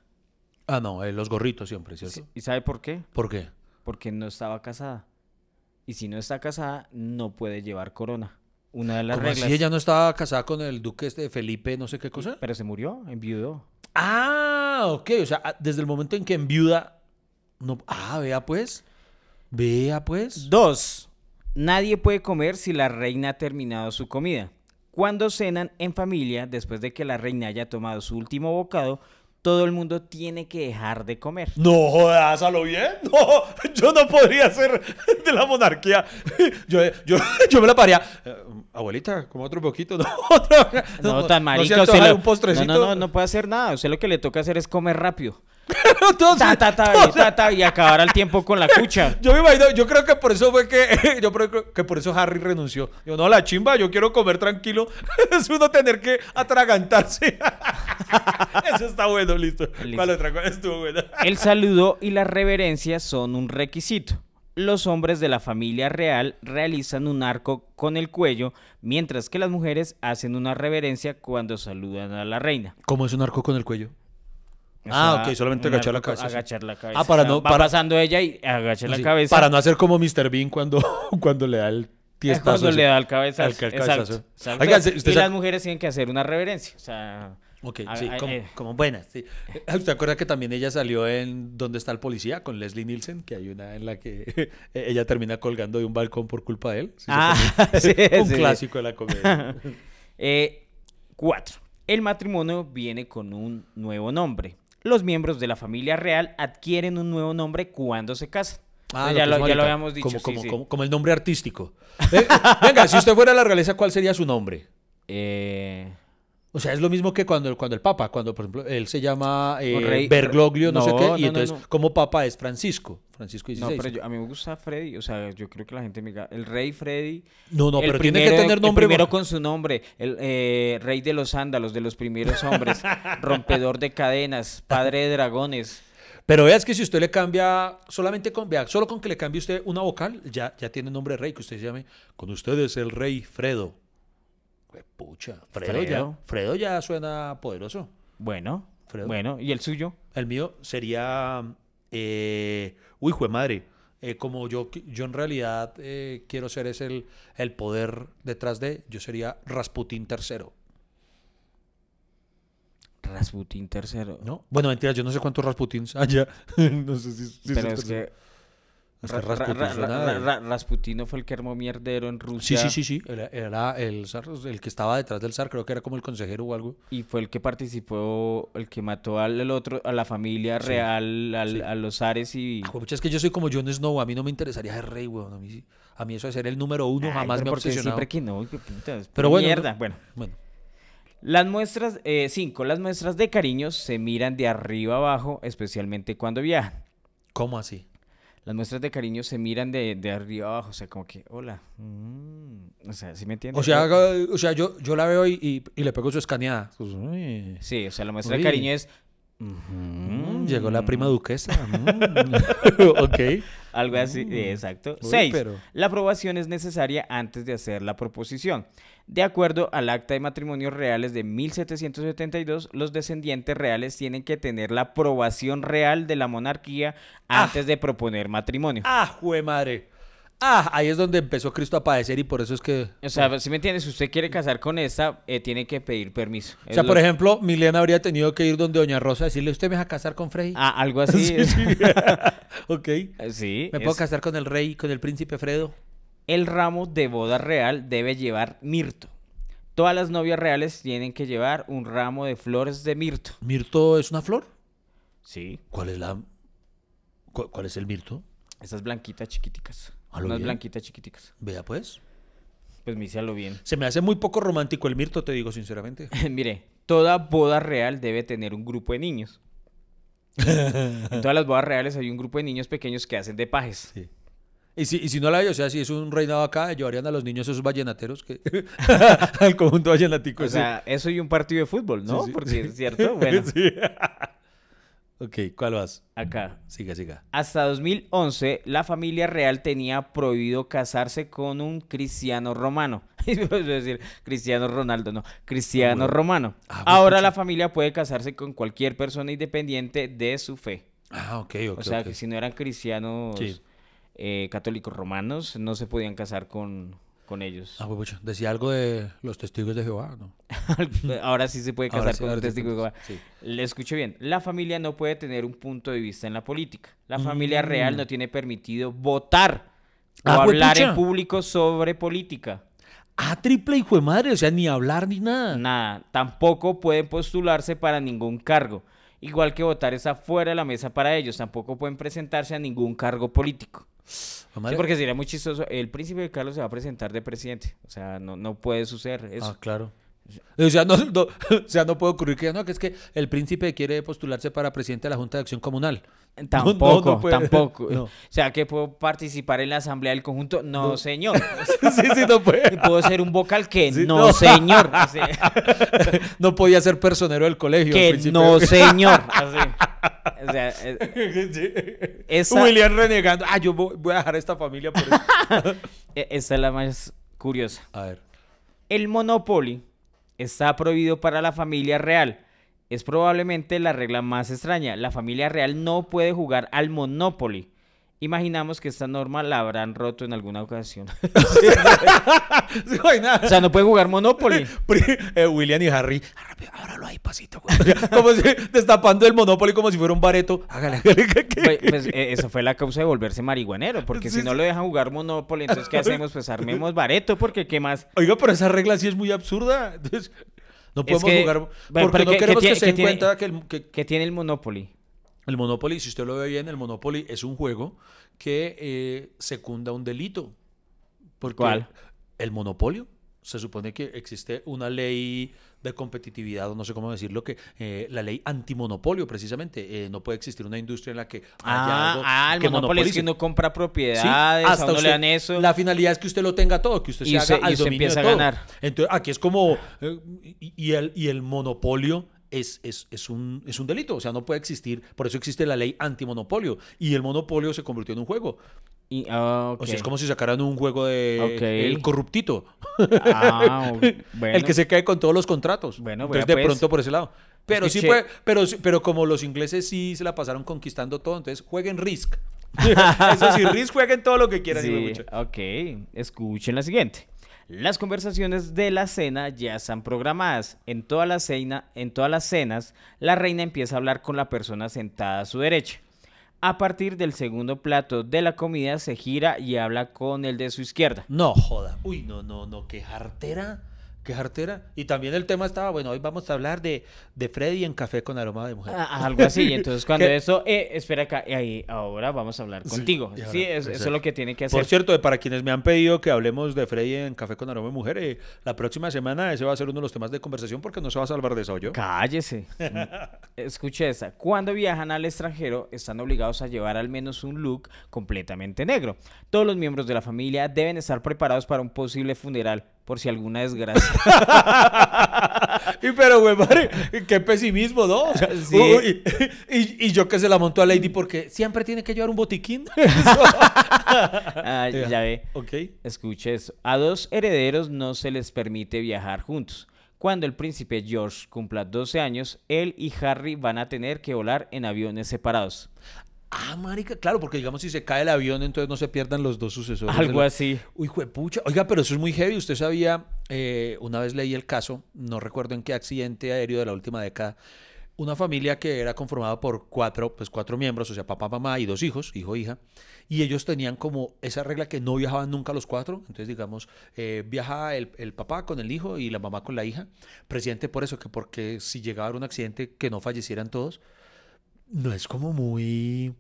Ah, no, eh, los gorritos siempre, ¿cierto? ¿Y sabe por qué? ¿Por qué? Porque no estaba casada. Y si no está casada, no puede llevar corona. Una de las ¿Cómo reglas. así ella no estaba casada con el duque este Felipe, no sé qué cosa? Pero se murió, enviudó. Ah, ok, o sea, ah, desde el momento en que enviuda, no, ah, vea pues, vea pues. Dos. Nadie puede comer si la reina ha terminado su comida. Cuando cenan en familia, después de que la reina haya tomado su último bocado, todo el mundo tiene que dejar de comer. No jodas, ¿a lo bien? <laughs> No, yo no podría ser de la monarquía. Yo, yo, yo me la paría. Eh, abuelita, como otro poquito. <laughs> No, otro- No, tan marica. No, no, no, no puede hacer nada. Usted lo que le toca hacer es comer rápido. <laughs> Entonces, Ta, ta, ta, y, ta, ta, y acabar al tiempo con la <laughs> cucha. Yo me imagino, yo creo que por eso fue que, <laughs> yo creo que por eso Harry renunció. Yo, no, la chimba, yo quiero comer tranquilo. Es uno tener que atragantarse. Eso está bueno, listo. Listo. ¿Cuál otra cosa estuvo buena? El saludo y la reverencia son un requisito. Los hombres de la familia real realizan un arco con el cuello, mientras que las mujeres hacen una reverencia cuando saludan a la reina. ¿Cómo es un arco con el cuello? Ah, ok, solamente agachar la cabeza. Agachar la cabeza. Ah, para no- Va para- pasando ella y agacha la Sí, cabeza. Para no hacer como Mr. Bean cuando, <laughs> cuando le da el Es tiestazo. cuando le da el cabezazo. Al cabezazo. Exacto, exacto. Oiga, ¿usted y sabe- las mujeres tienen que hacer una reverencia. O sea, Ok, a- sí, a- como, eh, como buenas, sí. <laughs> ¿Usted acuerda que también ella salió en ¿Dónde está el policía? Con Leslie Nielsen, que hay una en la que <laughs> ella termina colgando de un balcón por culpa de él. ¿Sí se Ah, sí, un clásico de la comedia. Eh, cuatro. El matrimonio viene con un nuevo nombre. Los miembros de la familia real adquieren un nuevo nombre cuando se casan. Ah, ya, que lo, es ya lo habíamos dicho. Como, sí, como, sí. como- como el nombre artístico. <laughs> Eh, venga, si usted fuera la realeza, ¿cuál sería su nombre? Eh, O sea, es lo mismo que cuando, cuando el Papa, cuando por ejemplo él se llama eh, rey- Bergoglio, no, sé qué, y no, entonces no. como Papa es Francisco, Francisco XVI. no, pero yo- a mí me gusta Freddy. O sea, yo creo que la gente me diga, el rey Freddy. No, no, pero tiene que tener nombre. El primero con su nombre. El eh, rey de los sándalos, de los primeros hombres. <laughs> rompedor de cadenas. Padre de dragones. Pero veas que si usted le cambia, solamente con, vea, solo con que le cambie usted una vocal, ya, ya tiene nombre de rey, que usted se llame, con ustedes el rey Fredo. Pucha, Fredo, Fredo. ya, Fredo ya suena poderoso. Bueno. Fredo. Bueno, ¿y el suyo? El mío sería, eh, uy, jue madre, eh, como yo, yo en realidad eh, quiero ser es el, el poder detrás de, yo sería Rasputín tercero, Rasputín tercero. ¿no? Bueno, mentira, yo no sé cuántos Rasputins haya, <laughs> no sé si, si Pero es Es que Ra- Ra- Ra- Rasputino fue el que armó mierdero en Sí, Rusia. sí, sí, sí. Era, era el zar, el que estaba detrás del zar, creo que era como el consejero o algo. Y fue el que participó, el que mató al al otro, a la familia Sí, real, al- sí. a los zares y... Ah, es que yo soy como Jon Snow, a mí no me interesaría ser rey, weón. A mí, sí- a mí eso de ser el número uno Ay, jamás me obsesionado. siempre que no, Pero bueno, mierda. no- Bueno, Bueno, las muestras, eh, cinco, las muestras de cariño se miran de arriba abajo, especialmente cuando viajan. ¿cómo así? Las muestras de cariño se miran de, de arriba abajo, o sea, como que, hola. mm, O sea, ¿sí me entiendes? O sea, o sea yo, yo la veo y, y- y le pego su escaneada. Pues, Sí, o sea, la muestra Uy. de cariño es... mm, llegó la prima duquesa. mm. <laughs> ok. Algo así, Mm. eh, exacto. Uy, Seis, pero- La aprobación es necesaria antes de hacer la proposición. De acuerdo al Acta de Matrimonios Reales de 1772, los descendientes reales tienen que tener la aprobación real de la monarquía Ah. antes de proponer matrimonio. Ah, jue madre. Ah, ahí es donde empezó Cristo a padecer y por eso es que... O sea, si me entiendes, si usted quiere casar con esta, eh, tiene que pedir permiso. O Es sea, lo- por ejemplo, Milena habría tenido que ir donde Doña Rosa a decirle, ¿usted me va a casar con Frey? Ah, algo <laughs> así. Sí, es- sí. <laughs> ok. Eh, sí, ¿Me puedo casar con el rey, con el príncipe Fredo? El ramo de boda real debe llevar mirto. Todas las novias reales tienen que llevar un ramo de flores de mirto. ¿Mirto es una flor? Sí. ¿Cuál es la... cu- ¿Cuál es el mirto? Esas blanquitas chiquiticas. ¿A lo Unas bien? blanquitas chiquiticas. Vea pues. Pues me hice a lo bien. Se me hace muy poco romántico el mirto, te digo sinceramente. <laughs> Mire, toda boda real debe tener un grupo de niños. <laughs> en todas las bodas reales hay un grupo de niños pequeños que hacen de pajes. Sí. Y si, y si no la hay, o sea, si es un reinado acá, llevarían a los niños esos vallenateros que... <laughs> al conjunto vallenatico. O sea, eso y un partido de fútbol, ¿no? Sí, sí, Porque sí. es cierto. Bueno, Sí. Ok, ¿cuál vas? Acá. Siga, siga. Hasta 2011, la familia real tenía prohibido casarse con un cristiano romano. <laughs> Es decir, cristiano Ronaldo, no, cristiano bueno. romano. Ah, Ahora la familia puede casarse con cualquier persona independiente de su fe. Ah, ok, ok. O sea, que si no eran cristianos Sí. eh, católicos romanos, no se podían casar con, con ellos. Ah, huepucha, Decía algo de los testigos de Jehová, ¿no? <laughs> Ahora sí se puede casar sí, con un testigo de Jehová. sí. Le escucho bien. La familia no puede tener un punto de vista en la política. La familia real no tiene permitido votar o Mm. Ah, hablar en público sobre política. Ah, triple hijo de madre, o sea, ni hablar ni nada. Nada. Tampoco pueden postularse para ningún cargo. Igual que votar está fuera de la mesa para ellos. Tampoco pueden presentarse a ningún cargo político. Sí, porque sería muy chistoso. El príncipe Carlos se va a presentar de presidente. O sea, no, no puede suceder eso. Ah, claro. O sea, no, no- <laughs> o sea, no puede ocurrir que no, que es que el príncipe quiere postularse para presidente de la Junta de Acción Comunal. No, no, Tampoco, no tampoco. O sea, que puedo participar en la asamblea del conjunto. No, señor. <laughs> sí, sí, no puede. ¿Puedo ser un vocal? Que Sí, no, señor. <laughs> Así, No podía ser personero del colegio. que no, señor. Así. O sea, <laughs> esa, William renegando. Ah, yo voy voy a dejar esta familia por eso. e- esa es la más curiosa. A ver. El Monopoly está prohibido para la familia real. Es probablemente la regla más extraña. La familia real no puede jugar al Monopoly. Imaginamos que esta norma la habrán roto en alguna ocasión. <laughs> Sí, no hay nada. o sea, no puede jugar Monopoly. <laughs> Eh, William y Harry, "Ah, ábralo ahí, pasito. güey". O <laughs> sea, como si destapando el Monopoly como si fuera un bareto. Hágale, Pues, pues, eh, esa fue la causa de volverse marihuanero, porque Sí, si no sí. lo dejan jugar Monopoly, entonces ¿qué hacemos? Pues armemos bareto, porque ¿qué más? Oiga, pero esa regla sí es muy absurda. Entonces, no podemos que- jugar. Porque pero no ¿qué- qué queremos que se den tiene- cuenta que el, que ¿Qué tiene el Monopoly? el Monopoly, si usted lo ve bien, el Monopoly es un juego que eh, secunda un delito. Porque ¿Cuál? El monopolio. Se supone que existe una ley de competitividad, o no sé cómo decirlo, que eh, la ley antimonopolio, precisamente. Eh, no puede existir una industria en la que haya Ah, algo ah, el que Monopoly es que uno compra Sí, propiedades, a uno le usted- dan eso. La finalidad es que usted lo tenga todo, que usted Y se haga al y dominio de empieza a todo. ganar. Entonces, aquí es como. eh, y, y el, y el monopolio es, es, es, un, es un delito. O sea, no puede existir. Por eso existe la ley antimonopolio. Y el monopolio se convirtió en un juego. Y- ah, O sea, es como si sacaran un juego de. Ok. El corruptito. Ah, <laughs> bueno. El que se cae con todos los contratos. Bueno, Entonces, de pues. pronto por ese lado. Pero sí puede, pero, pero como los ingleses sí se la pasaron conquistando todo, entonces jueguen Risk. <laughs> Eso sí, Risk jueguen todo lo que quieran. Sí, ok. Escuchen la siguiente. Las conversaciones de la cena ya están programadas. En toda la cena, en todas las cenas, la reina empieza a hablar con la persona sentada a su derecha. A partir del segundo plato de la comida se gira y habla con el de su izquierda. No, joda. Uy, no, no, no, qué jartera. Qué jartera. Y también el tema estaba, bueno, hoy vamos a hablar de, de Freddy en Café con Aroma de Mujer. Ah, Algo así. <laughs> Entonces, cuando ¿Qué? eso, eh, espera acá, y ahí, ahora vamos a hablar contigo. y Sí, es- eso es lo que tiene que hacer. Por cierto, para quienes me han pedido que hablemos de Freddy en Café con Aroma de Mujer, eh, la próxima semana ese va a ser uno de los temas de conversación porque no se va a salvar de eso yo. Cállese. <laughs> Escuche esa. Cuando viajan al extranjero, están obligados a llevar al menos un look completamente negro. Todos los miembros de la familia deben estar preparados para un posible funeral, por si alguna desgracia. <laughs> Y pero, güey, madre, qué pesimismo, ¿no? O sea, <laughs> Sí. uy, y, y yo que se la montó a Lady porque siempre tiene que llevar un botiquín. <laughs> Ah, ya ve. Ok. Escuche eso. A dos herederos no se les permite viajar juntos. Cuando el príncipe George cumpla 12 años, él y Harry van a tener que volar en aviones separados. Ah, marica, claro, porque digamos si se cae el avión, entonces no se pierdan los dos sucesores. Algo así. Uy, juepucha. Oiga, pero eso es muy heavy. Usted sabía, eh, una vez leí el caso, no recuerdo en qué accidente aéreo de la última década, una familia que era conformada por cuatro, pues cuatro miembros, o sea, papá, mamá y dos hijos, hijo, hija, y ellos tenían como esa regla que no viajaban nunca los cuatro. Entonces, digamos, eh, viaja el, el papá con el hijo y la mamá con la hija. Presidente por eso, que porque si llegaba a haber un accidente que no fallecieran todos, no es como muy...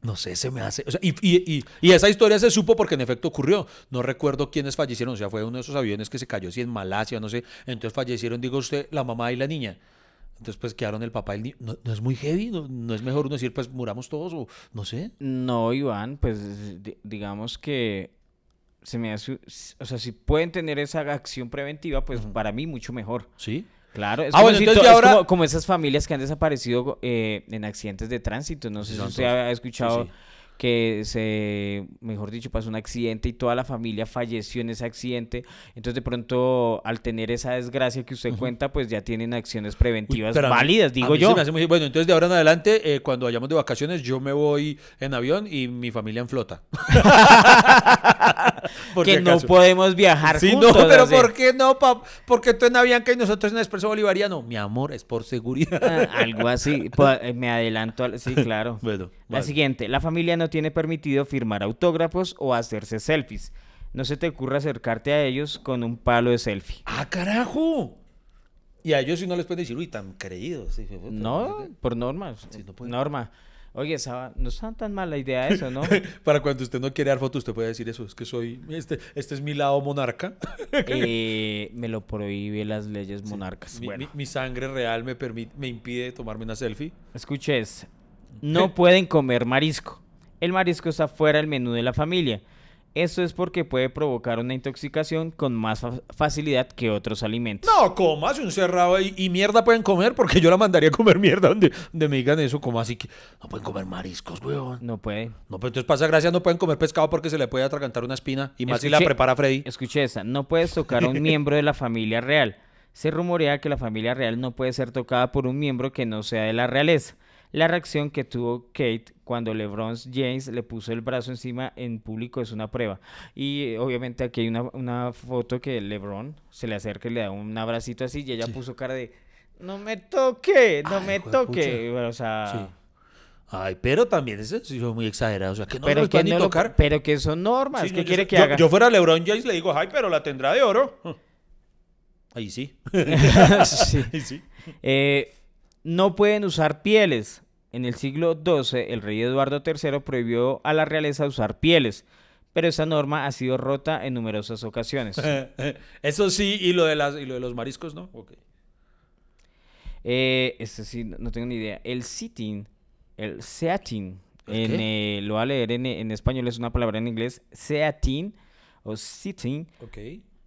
No sé, se me hace. o sea, y, y- y- y esa historia se supo porque en efecto ocurrió. No recuerdo quiénes fallecieron. O sea, fue uno de esos aviones que se cayó así en Malasia, no sé. Entonces fallecieron, digo usted, la mamá y la niña. Entonces, pues quedaron el papá y el niño. ¿No, no es muy heavy? ¿No, no es mejor uno decir, pues muramos todos? O no sé. No, Iván, pues di- digamos que se me hace, o sea, si pueden tener esa acción preventiva, pues para mí mucho mejor. Sí. Claro, es, Ah, como, bueno, entonces es ahora- como, como esas familias que han desaparecido eh, en accidentes de tránsito. No sé si usted ha escuchado Sí, sí. que se, mejor dicho, pasó un accidente y toda la familia falleció en ese accidente. Entonces, de pronto, al tener esa desgracia que usted cuenta, pues ya tienen acciones preventivas mí- válidas, digo yo. muy- Bueno, entonces de ahora en adelante, eh, cuando vayamos de vacaciones, yo me voy en avión y mi familia en flota. <laughs> <laughs> Si que no podemos viajar Sí, juntos. no, pero así. ¿por qué no, pap? Porque tú en Avianca y nosotros en Expreso Bolivariano. Mi amor, es por seguridad. Ah, algo así. <laughs> Pues, eh, me adelanto. al- Sí, claro. <laughs> Bueno, La siguiente, la familia no tiene permitido firmar autógrafos o hacerse selfies. No se te ocurra acercarte a ellos con un palo de selfie. ¡Ah, carajo! Y a ellos sí no les pueden decir, uy, tan creídos. Sí, No, por normas. Sí, no. Norma. Oye, esa, no está tan mala idea eso, ¿no? <laughs> Para cuando usted no quiere dar foto, usted puede decir eso. Es que soy, este, este es mi lado monarca. Eh, <laughs> me lo prohíbe las leyes monarcas. Mi, bueno, mi- mi sangre real me, permite, me impide tomarme una selfie. escuche esta. No pueden comer marisco. El marisco está fuera del menú de la familia. Esto es porque puede provocar una intoxicación con más fa- facilidad que otros alimentos. No, ¿cómo así un cerrado y, y mierda pueden comer? Porque yo la mandaría a comer mierda donde, donde me digan eso. ¿Cómo así que no pueden comer mariscos, weón? No pueden. No, pero entonces pasa gracia, no pueden comer pescado porque se le puede atragantar una espina. Y más si la prepara Freddy. Escuche esta, no puedes tocar a un <laughs> miembro de la familia real. Se rumorea que la familia real no puede ser tocada por un miembro que no sea de la realeza. La reacción que tuvo Kate cuando LeBron James le puso el brazo encima en público es una prueba. Y eh, obviamente aquí hay una, una foto que LeBron se le acerca y le da un abracito así y ella puso cara de no me toque, no Ay, me toque. O sea, Sí. Ay, pero también eso sí fue muy exagerado. O sea, que no pero, que pueden ni no lo- tocar. pero que son normas. Sí, ¿Qué no, yo- quiere que yo, haga? Yo fuera LeBron James le digo, ay, pero la tendrá de oro. <laughs> <laughs> Ahí sí. <laughs> Sí. Ahí sí. Eh, no pueden usar pieles. En el siglo XII, el rey Eduardo III prohibió a la realeza usar pieles, pero esa norma ha sido rota en numerosas ocasiones. <laughs> Eso sí, y lo de, las, y lo de los mariscos, ¿no? Ok. Eh, este sí, no tengo ni idea. El sitting, el seating, eh, lo voy a leer en, en español, es una palabra en inglés, seating o sitting, Ok.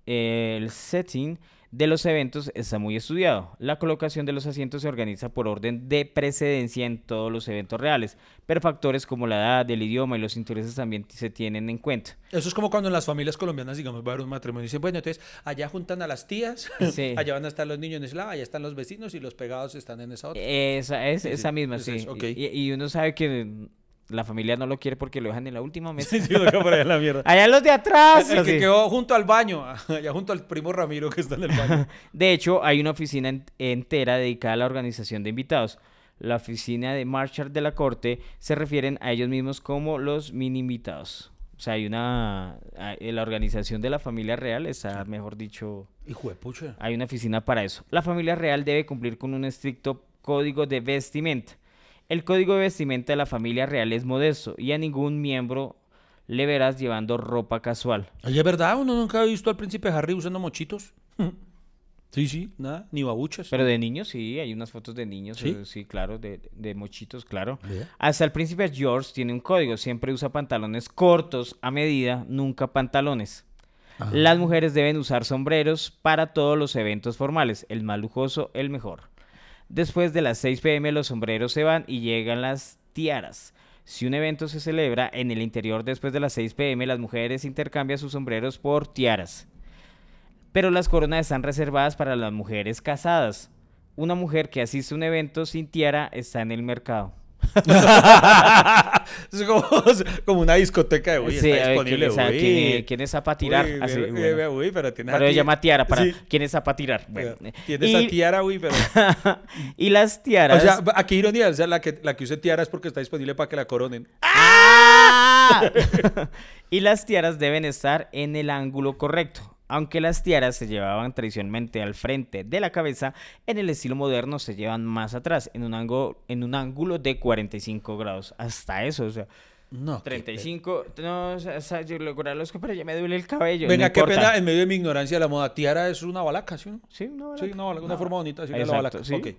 el setting de los eventos está muy estudiado. La colocación de los asientos se organiza por orden de precedencia en todos los eventos reales, pero factores como la edad, el idioma y los intereses también se tienen en cuenta. Eso es como cuando en las familias colombianas, digamos, va a haber un matrimonio y dicen, bueno, entonces allá juntan a las tías, <laughs> Sí. allá van a estar los niños en ese lado, allá están los vecinos y los pegados están en esa otra. Esa, es, Sí, esa misma, sí. es, ok. Y, y uno sabe que la familia no lo quiere porque lo dejan en la última <laughs> mesa. Sí, sí, lo por allá en la mierda. Allá los de atrás. El que quedó junto al baño, <laughs> allá junto al primo Ramiro que está en el baño. <laughs> De hecho, hay una oficina en- entera dedicada a la organización de invitados. La oficina de Marshall de la Corte se refieren a ellos mismos como los mini invitados. O sea, hay una... La organización de la familia real está, mejor dicho, Hijo de pucha. hay una oficina para eso. La familia real debe cumplir con un estricto código de vestimenta. El código de vestimenta de la familia real es modesto y a ningún miembro le verás llevando ropa casual. Oye, ¿es verdad? ¿Uno nunca ha visto al príncipe Harry usando mochitos? <laughs> Sí, sí, nada, ni babuchas. Pero de niños sí, hay unas fotos de niños, ¿Sí? eh, sí, claro, de, de mochitos, claro. Hasta el príncipe George tiene un código, siempre usa pantalones cortos a medida, nunca pantalones. Las mujeres deben usar sombreros para todos los eventos formales, el más lujoso, el mejor. Después de las 6 pm los sombreros se van y llegan las tiaras. Si un evento se celebra en el interior después de las 6 pm, las mujeres intercambian sus sombreros por tiaras. Pero las coronas están reservadas para las mujeres casadas. Una mujer que asiste a un evento sin tiara está en el mercado. <laughs> es como, como una discoteca de uy, Sí, está a disponible. ¿quién, es, uy. ¿quién, quién es para tirar? Uy, Así, uy, bueno. uy, pero tiene Pero a ella llama tiara para Sí. quién es para tirar. Bueno. Tienes y, a tiara, uy, pero... <laughs> y las O tiaras. sea, aquí ironía, o sea, la que, la que use tiara es porque está disponible para que la coronen. ¡Ah! <laughs> y las tiaras deben estar en el ángulo correcto. Aunque las tiaras se llevaban tradicionalmente al frente de la cabeza, en el estilo moderno se llevan más atrás, en un ángulo, en un ángulo de 45 grados. Hasta eso, o sea, No. 35. No, o sea, yo lograrlo es que pero ya me duele el cabello. Venga, no qué importa. pena, en medio de mi ignorancia de la moda, tiara es una balaca, ¿sí? Sí, Sí, una, balaca, una forma bonita, la Exacto, balaca. sí.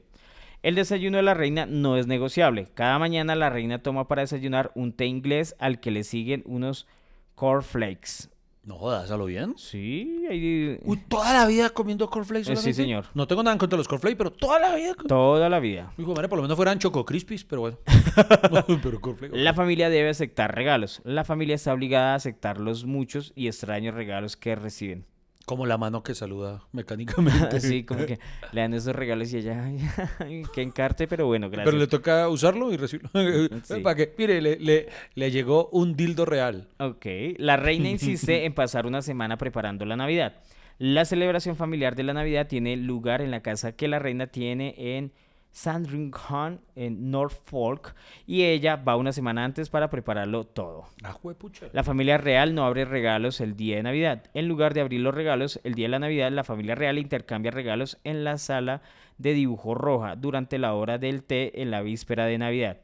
El desayuno de la reina no es negociable. Cada mañana la reina toma para desayunar un té inglés al que le siguen unos cornflakes. No jodas, ¿a lo bien? Sí, ahí... Uy, toda la vida comiendo cornflakes Eh, sí, señor. No tengo nada en contra de los cornflakes, pero toda la vida. Toda la vida. Hijo de madre, por lo menos fueran choco crispies, pero bueno. <laughs> pero cornflakes. La familia debe aceptar regalos. La familia está obligada a aceptar los muchos y extraños regalos que reciben. Como la mano que saluda <laughs> mecánicamente. Así como que le dan esos regalos y ella, ay, ay, que encarte, pero bueno, gracias. Pero le toca usarlo y recibirlo. <laughs> Sí. <laughs> Para que, mire, le, le- le llegó un dildo real. Ok, la reina insiste en pasar una semana preparando la Navidad. La celebración familiar de la Navidad tiene lugar en la casa que la reina tiene en Sandringham, en Norfolk, y ella va una semana antes para prepararlo todo. Ah, juepucha. La familia real no abre regalos el día de Navidad. En lugar de abrir los regalos el día de la Navidad, la familia real intercambia regalos en la sala de dibujo roja durante la hora del té en la víspera de Navidad.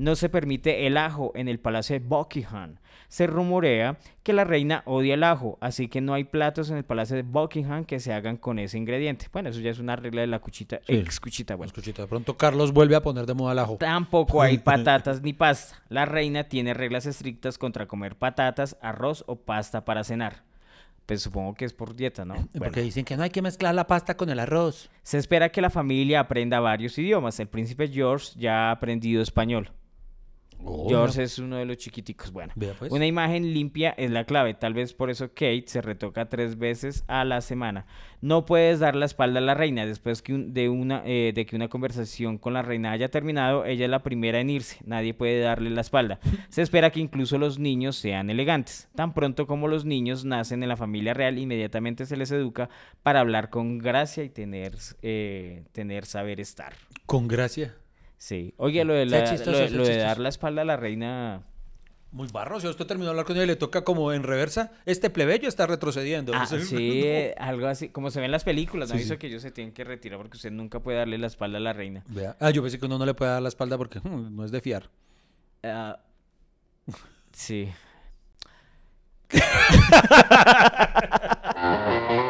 No se permite el ajo en el Palacio de Buckingham. Se rumorea que la reina odia el ajo, así que no hay platos en el Palacio de Buckingham que se hagan con ese ingrediente. Bueno, eso ya es una regla de la cuchita, Sí. ex cuchita. Bueno, Escuchita, de pronto Carlos vuelve a poner de moda el ajo. Tampoco hay <laughs> patatas ni pasta. La reina tiene reglas estrictas contra comer patatas, arroz o pasta para cenar. Pues supongo que es por dieta, ¿no? Bueno, Porque dicen que no hay que mezclar la pasta con el arroz. se espera que la familia aprenda varios idiomas. El príncipe George ya ha aprendido español. George es uno de los chiquiticos. Bueno, pues. una imagen limpia es la clave. Tal vez por eso Kate se retoca tres veces a la semana. No puedes dar la espalda a la reina. Después que un- de, una, eh, de que una conversación con la reina haya terminado, ella es la primera en irse. Nadie puede darle la espalda. <laughs> Se espera que incluso los niños sean elegantes. Tan pronto como los niños nacen en la familia real, inmediatamente se les educa para hablar con gracia y tener, eh, tener saber estar. Con gracia. Sí. Oye, lo de, la- chistoso, lo de- lo dar la espalda a la reina... Muy barro. Si usted terminó de hablar con ella y le toca como en reversa, este plebeyo está retrocediendo. Ah, <laughs> sí, <laughs> algo así, como se ve en las películas, ¿no? Sí, Aviso sí. que ellos se tienen que retirar porque usted nunca puede darle la espalda a la reina. Vea. Ah, yo pensé que uno no le puede dar la espalda porque hmm, no es de fiar. Ah, sí. <laughs>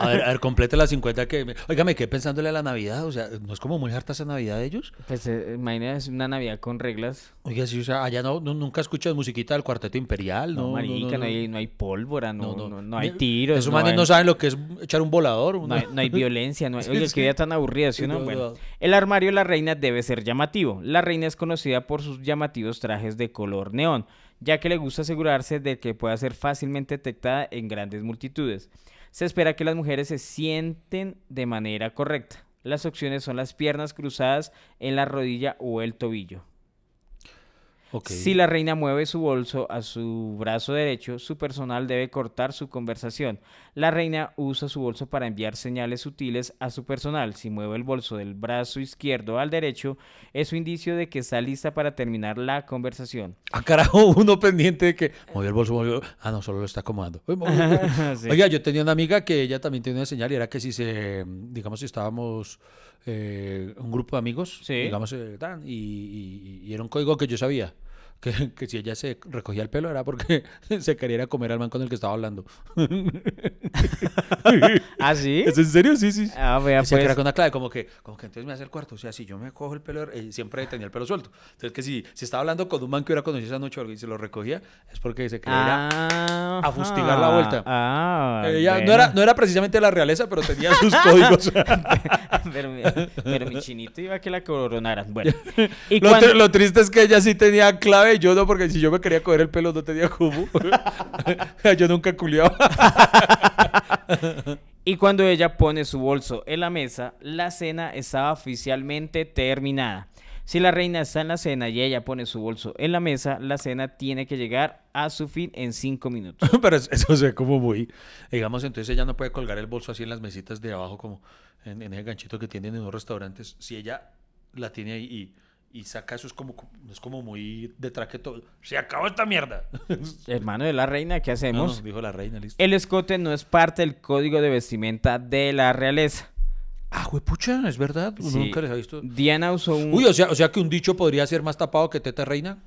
A ver, a ver, complete las 50 que... Oiga, me quedé pensándole a la Navidad. O sea, ¿no es como muy harta esa Navidad de ellos? Pues eh, imagínate una Navidad con reglas. Oiga, sí, o sea, allá no, no- nunca escuchas musiquita del Cuarteto Imperial, No, ¿no? marica, no, hay, no hay pólvora, no, No, no, hay tiros. Esos no manes hay- no saben lo que es echar un volador. No hay, no hay violencia, no hay... <laughs> Oye, sí. qué vida tan aburrida, ¿sí no? no, Bueno, no. el armario de la reina debe ser llamativo. La reina es conocida por sus llamativos trajes de color neón, ya que le gusta asegurarse de que pueda ser fácilmente detectada en grandes multitudes. Se espera que las mujeres se sienten de manera correcta. Las opciones son las piernas cruzadas en la rodilla o el tobillo. Si la reina mueve su bolso a su brazo derecho, su personal debe cortar su conversación. La reina usa su bolso para enviar señales sutiles a su personal. Si mueve el bolso del brazo izquierdo al derecho, es un indicio de que está lista para terminar la conversación. Ah, carajo, <laughs> uno pendiente de que movió el bolso, movió... Ah, no, solo lo está acomodando. <laughs> Sí. Oiga, yo tenía una amiga que ella también tenía una señal y era que si se, digamos, si estábamos eh, un grupo de amigos, Sí. digamos, eh, tan, y, y- y era un código que yo sabía. Que, <laughs> que si ella se recogía el pelo era porque <laughs> se quería comer al man con el que estaba hablando. <laughs> <laughs> ¿Ah, sí? ¿Es en serio? Sí, sí. Ah, vea, que era pues. con una clave, como que, como que entonces me hace el cuarto. O sea, si yo me cojo el pelo, eh, siempre tenía el pelo suelto. Entonces, que si, si estaba hablando con un man que hubiera conocido esa noche y se lo recogía, es porque se quería ir a- fustigar la vuelta. Ah, Ella no, bueno. era, no era precisamente la realeza, pero tenía sus códigos. <laughs> pero, mi, pero mi chinito iba a que la coronaran. Bueno. <laughs> Y lo, cuando- tri- lo triste es que ella sí tenía clave y yo no, porque si yo me quería coger el pelo no tenía cubo. yo nunca culiaba. Y cuando ella pone su bolso en la mesa, la cena estaba oficialmente terminada. Si la reina está en la cena y ella pone su bolso en la mesa, la cena tiene que llegar a su fin en cinco minutos. <laughs> pero es- eso se ve como muy... Digamos, entonces ella no puede colgar el bolso así en las mesitas de abajo como en, en ese ganchito que tienen en los restaurantes. Si ella la tiene ahí y, y saca eso es como, es como muy de traque todo. Se acabó esta mierda. <laughs> Hermano de la reina, ¿qué hacemos? no, dijo la reina, listo. El escote no es parte del código de vestimenta de la realeza. Ah, juepucha, es verdad. Sí. nunca les ha visto. Diana usó un... Uy, o sea, o sea que un dicho podría ser más tapado que teta reina.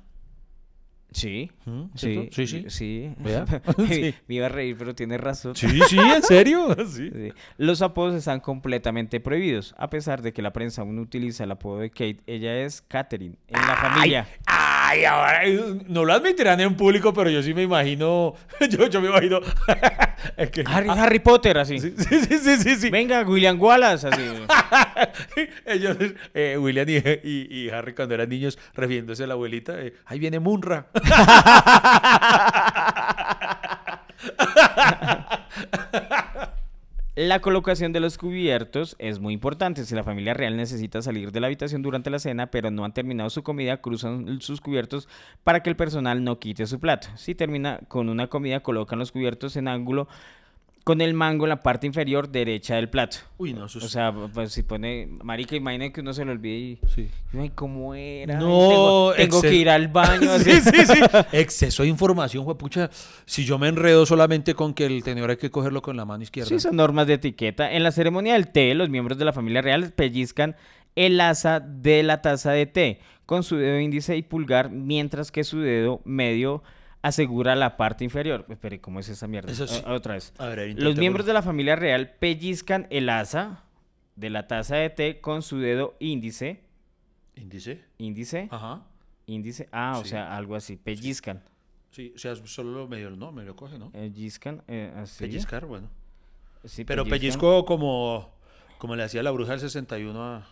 Sí, ¿Mm? sí. Sí, sí. sí. <laughs> <laughs> Sí. me iba a reír, pero tienes razón. Sí, sí, en serio. <laughs> Sí. Sí. Los apodos están completamente prohibidos, a pesar de que la prensa aún utiliza el apodo de Kate. Ella es Catherine en la familia. Ay, ahora eh, no lo admitirán en público, pero yo sí me imagino. <laughs> Yo, yo me imagino. <laughs> es que- Harry, Harry Potter, así. Sí, sí, sí, sí, sí, sí. Venga, William Wallace, así. <laughs> Ellos, eh, William y, y- y Harry, cuando eran niños, refiriéndose a la abuelita, eh, ahí viene Munra. La colocación de los cubiertos es muy importante. Si la familia real necesita salir de la habitación durante la cena, pero no han terminado su comida, cruzan sus cubiertos para que el personal no quite su plato. Si termina con una comida, colocan los cubiertos en ángulo con el mango en la parte inferior derecha del plato. Uy, no, eso es- O sea, pues si pone, marica, imagina que uno se lo olvide y... Sí. Ay, ¿cómo era? No, tengo, tengo que ir al baño. <laughs> Sí, sí, sí. Exceso de información, juepucha. Si yo me enredo solamente con que el tenedor hay que cogerlo con la mano izquierda. Sí, son normas de etiqueta. En la ceremonia del té, los miembros de la familia real pellizcan el asa de la taza de té con su dedo índice y pulgar, mientras que su dedo medio asegura la parte inferior. Espere, ¿cómo es esa mierda? Eso sí. O- otra vez. A ver, a ver, Los miembros de la familia real pellizcan el asa de la taza de té con su dedo índice, ¿Índice? índice, Ajá. índice, ah, o Sí. sea, algo así, pellizcan, Sí, o sea, solo lo medio, no, medio coge, ¿no? pellizcan, eh, así. Pellizcar, bueno. Sí, Pero pellizcan. pellizco como, como le hacía la bruja del 61 a...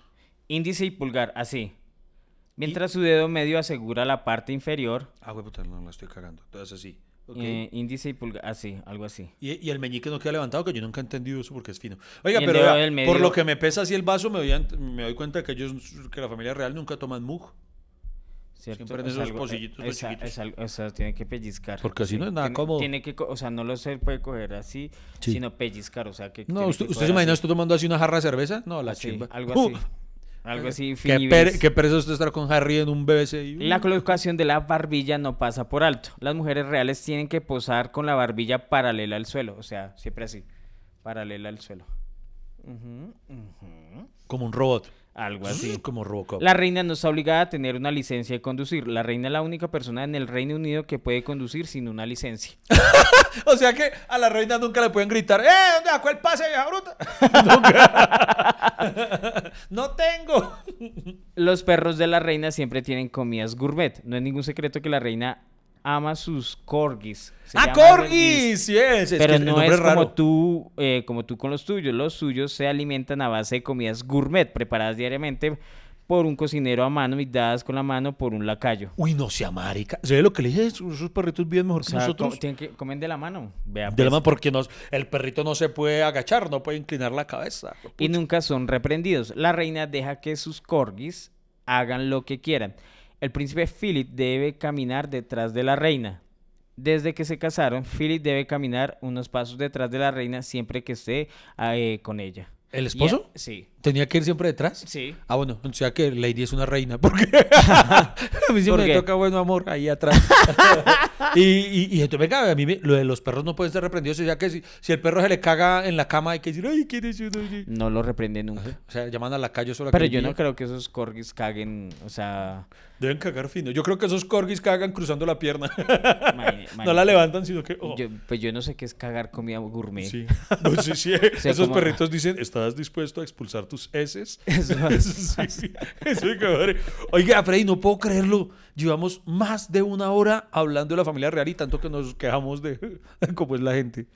Índice y pulgar, así. Mientras su dedo medio asegura la parte inferior, Ah, güey, puta, no la estoy cagando. Entonces así. ok. eh, índice y pulgar, así, algo así. Y, y el meñique no queda levantado, que yo nunca he entendido eso porque es fino. Oiga, pero por lo que me pesa así el vaso, me doy, me doy cuenta que ellos, que la familia real nunca toman mug. ¿cierto? Siempre en Es esos algo- pocillitos eh, esa- chiquitos. es algo- o sea, tiene que pellizcar. Porque así no es nada tiene, cómodo. Tiene que, o sea, no lo se puede coger así, Sí. sino pellizcar, o sea, que No, ¿usted, que usted coger se imagina usted tomando así una jarra de cerveza? No, la así, chimba. algo Uh, así. Algo así, Qué, per- qué pereza estar con Harry en un BBC. La colocación de la barbilla no pasa por alto. Las mujeres reales tienen que posar con la barbilla paralela al suelo, o sea, siempre así, paralela al suelo. Como un robot. Algo así. Como Robocop. La reina no está obligada a tener una licencia de conducir. La reina es la única persona en el Reino Unido que puede conducir sin una licencia. <laughs> O sea que a la reina nunca le pueden gritar, ¡eh! ¿Dónde sacó el pase, vieja bruta? <laughs> nunca. no tengo. Los perros de la reina siempre tienen comidas gourmet. No es ningún secreto que la reina ama sus corgis. Se ¡Ah, corgis! Sí, es, es Pero que el no es raro. como tú, eh, como tú con los tuyos. Los suyos se alimentan a base de comidas gourmet preparadas diariamente por un cocinero a mano y dadas con la mano por un lacayo. Uy, no sea marica. ¿Sabe lo que le dije? Esos perritos bien mejor O que nosotros. tienen que comen de la mano. Vea, De la pues. mano, porque nos, el perrito no se puede agachar, no puede inclinar la cabeza. y nunca son reprendidos. La reina deja que sus corgis hagan lo que quieran. El príncipe Philip debe caminar detrás de la reina. Desde que se casaron, Philip debe caminar unos pasos detrás de la reina siempre que esté eh, con ella. ¿El Y esposo? sí. ¿Tenía que ir siempre detrás? Sí. Ah, bueno, o sea que Lady es una reina. Porque <laughs> a mí siempre ¿Por me toca bueno amor ahí atrás. <laughs> y, y, y entonces, venga, a mí me- lo de los perros no pueden ser reprendidos. O sea que si, si el perro se le caga en la cama, hay que decir, ay, ¿quién es uno?". No lo reprende nunca. O sea, llaman a la calle solo a Pero yo no creo que esos corgis caguen, o sea... Deben cagar fino. Yo creo que esos corgis cagan cruzando la pierna. <laughs> no la levantan, sino que. oh. yo- pues yo no sé qué es cagar comida gourmet. Sí. No, sea, Esos como- perritos dicen, ¿estás dispuesto a expulsar tus heces? <laughs> Eso- <laughs> sí, sí. Eso es. Oiga, Freddy, no puedo creerlo. Llevamos más de una hora hablando de la familia real y tanto que nos quejamos de <laughs> cómo es la gente.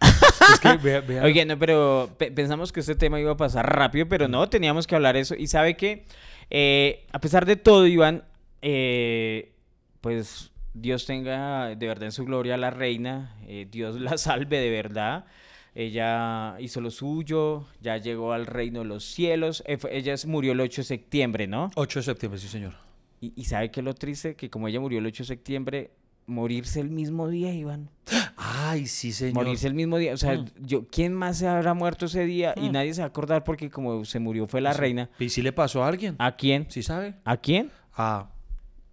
Es que, vea, vea. Oye, no, pero pe- pensamos que este tema iba a pasar rápido, pero no, teníamos que hablar eso. Y sabe que, eh, a pesar de todo, Iván, eh, pues Dios tenga de verdad en su gloria a la reina, eh, Dios la salve de verdad. Ella hizo lo suyo, ya llegó al reino de los cielos. Eh, ella murió el 8 de septiembre, ¿no? 8 de septiembre, sí, señor. Y, y sabe que lo triste, que como ella murió el 8 de septiembre, morirse el mismo día, Iván. Ay, sí, señor. Morirse el mismo día. O sea, Mm. yo, ¿quién más se habrá muerto ese día? Y Mm. nadie se va a acordar porque como se murió fue la Sí. reina. ¿Y si le pasó a alguien? ¿A quién? ¿Sí sabe? ¿A quién? A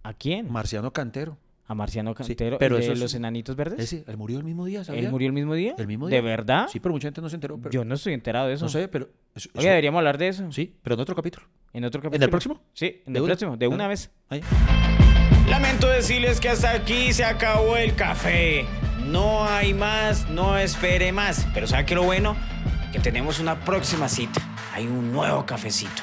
¿A quién? Marciano Cantero. A Marciano Sí, Cantero, pero el de es- los enanitos verdes. Ese, él murió el mismo día, ¿sabía? ¿Él murió el mismo día? el mismo ¿De día. verdad? Sí, pero mucha gente no se enteró. Pero, Yo no estoy enterado de eso. no sé, pero... eso- Oye, eso- deberíamos hablar de eso. Sí, pero en otro capítulo. ¿En otro capítulo? el próximo? Sí, en ¿De el una? próximo, de una vez. Ahí. Lamento decirles que hasta aquí se acabó el café. No hay más, no espere más. Pero ¿sabe qué lo bueno? Que tenemos una próxima cita. Hay un nuevo cafecito.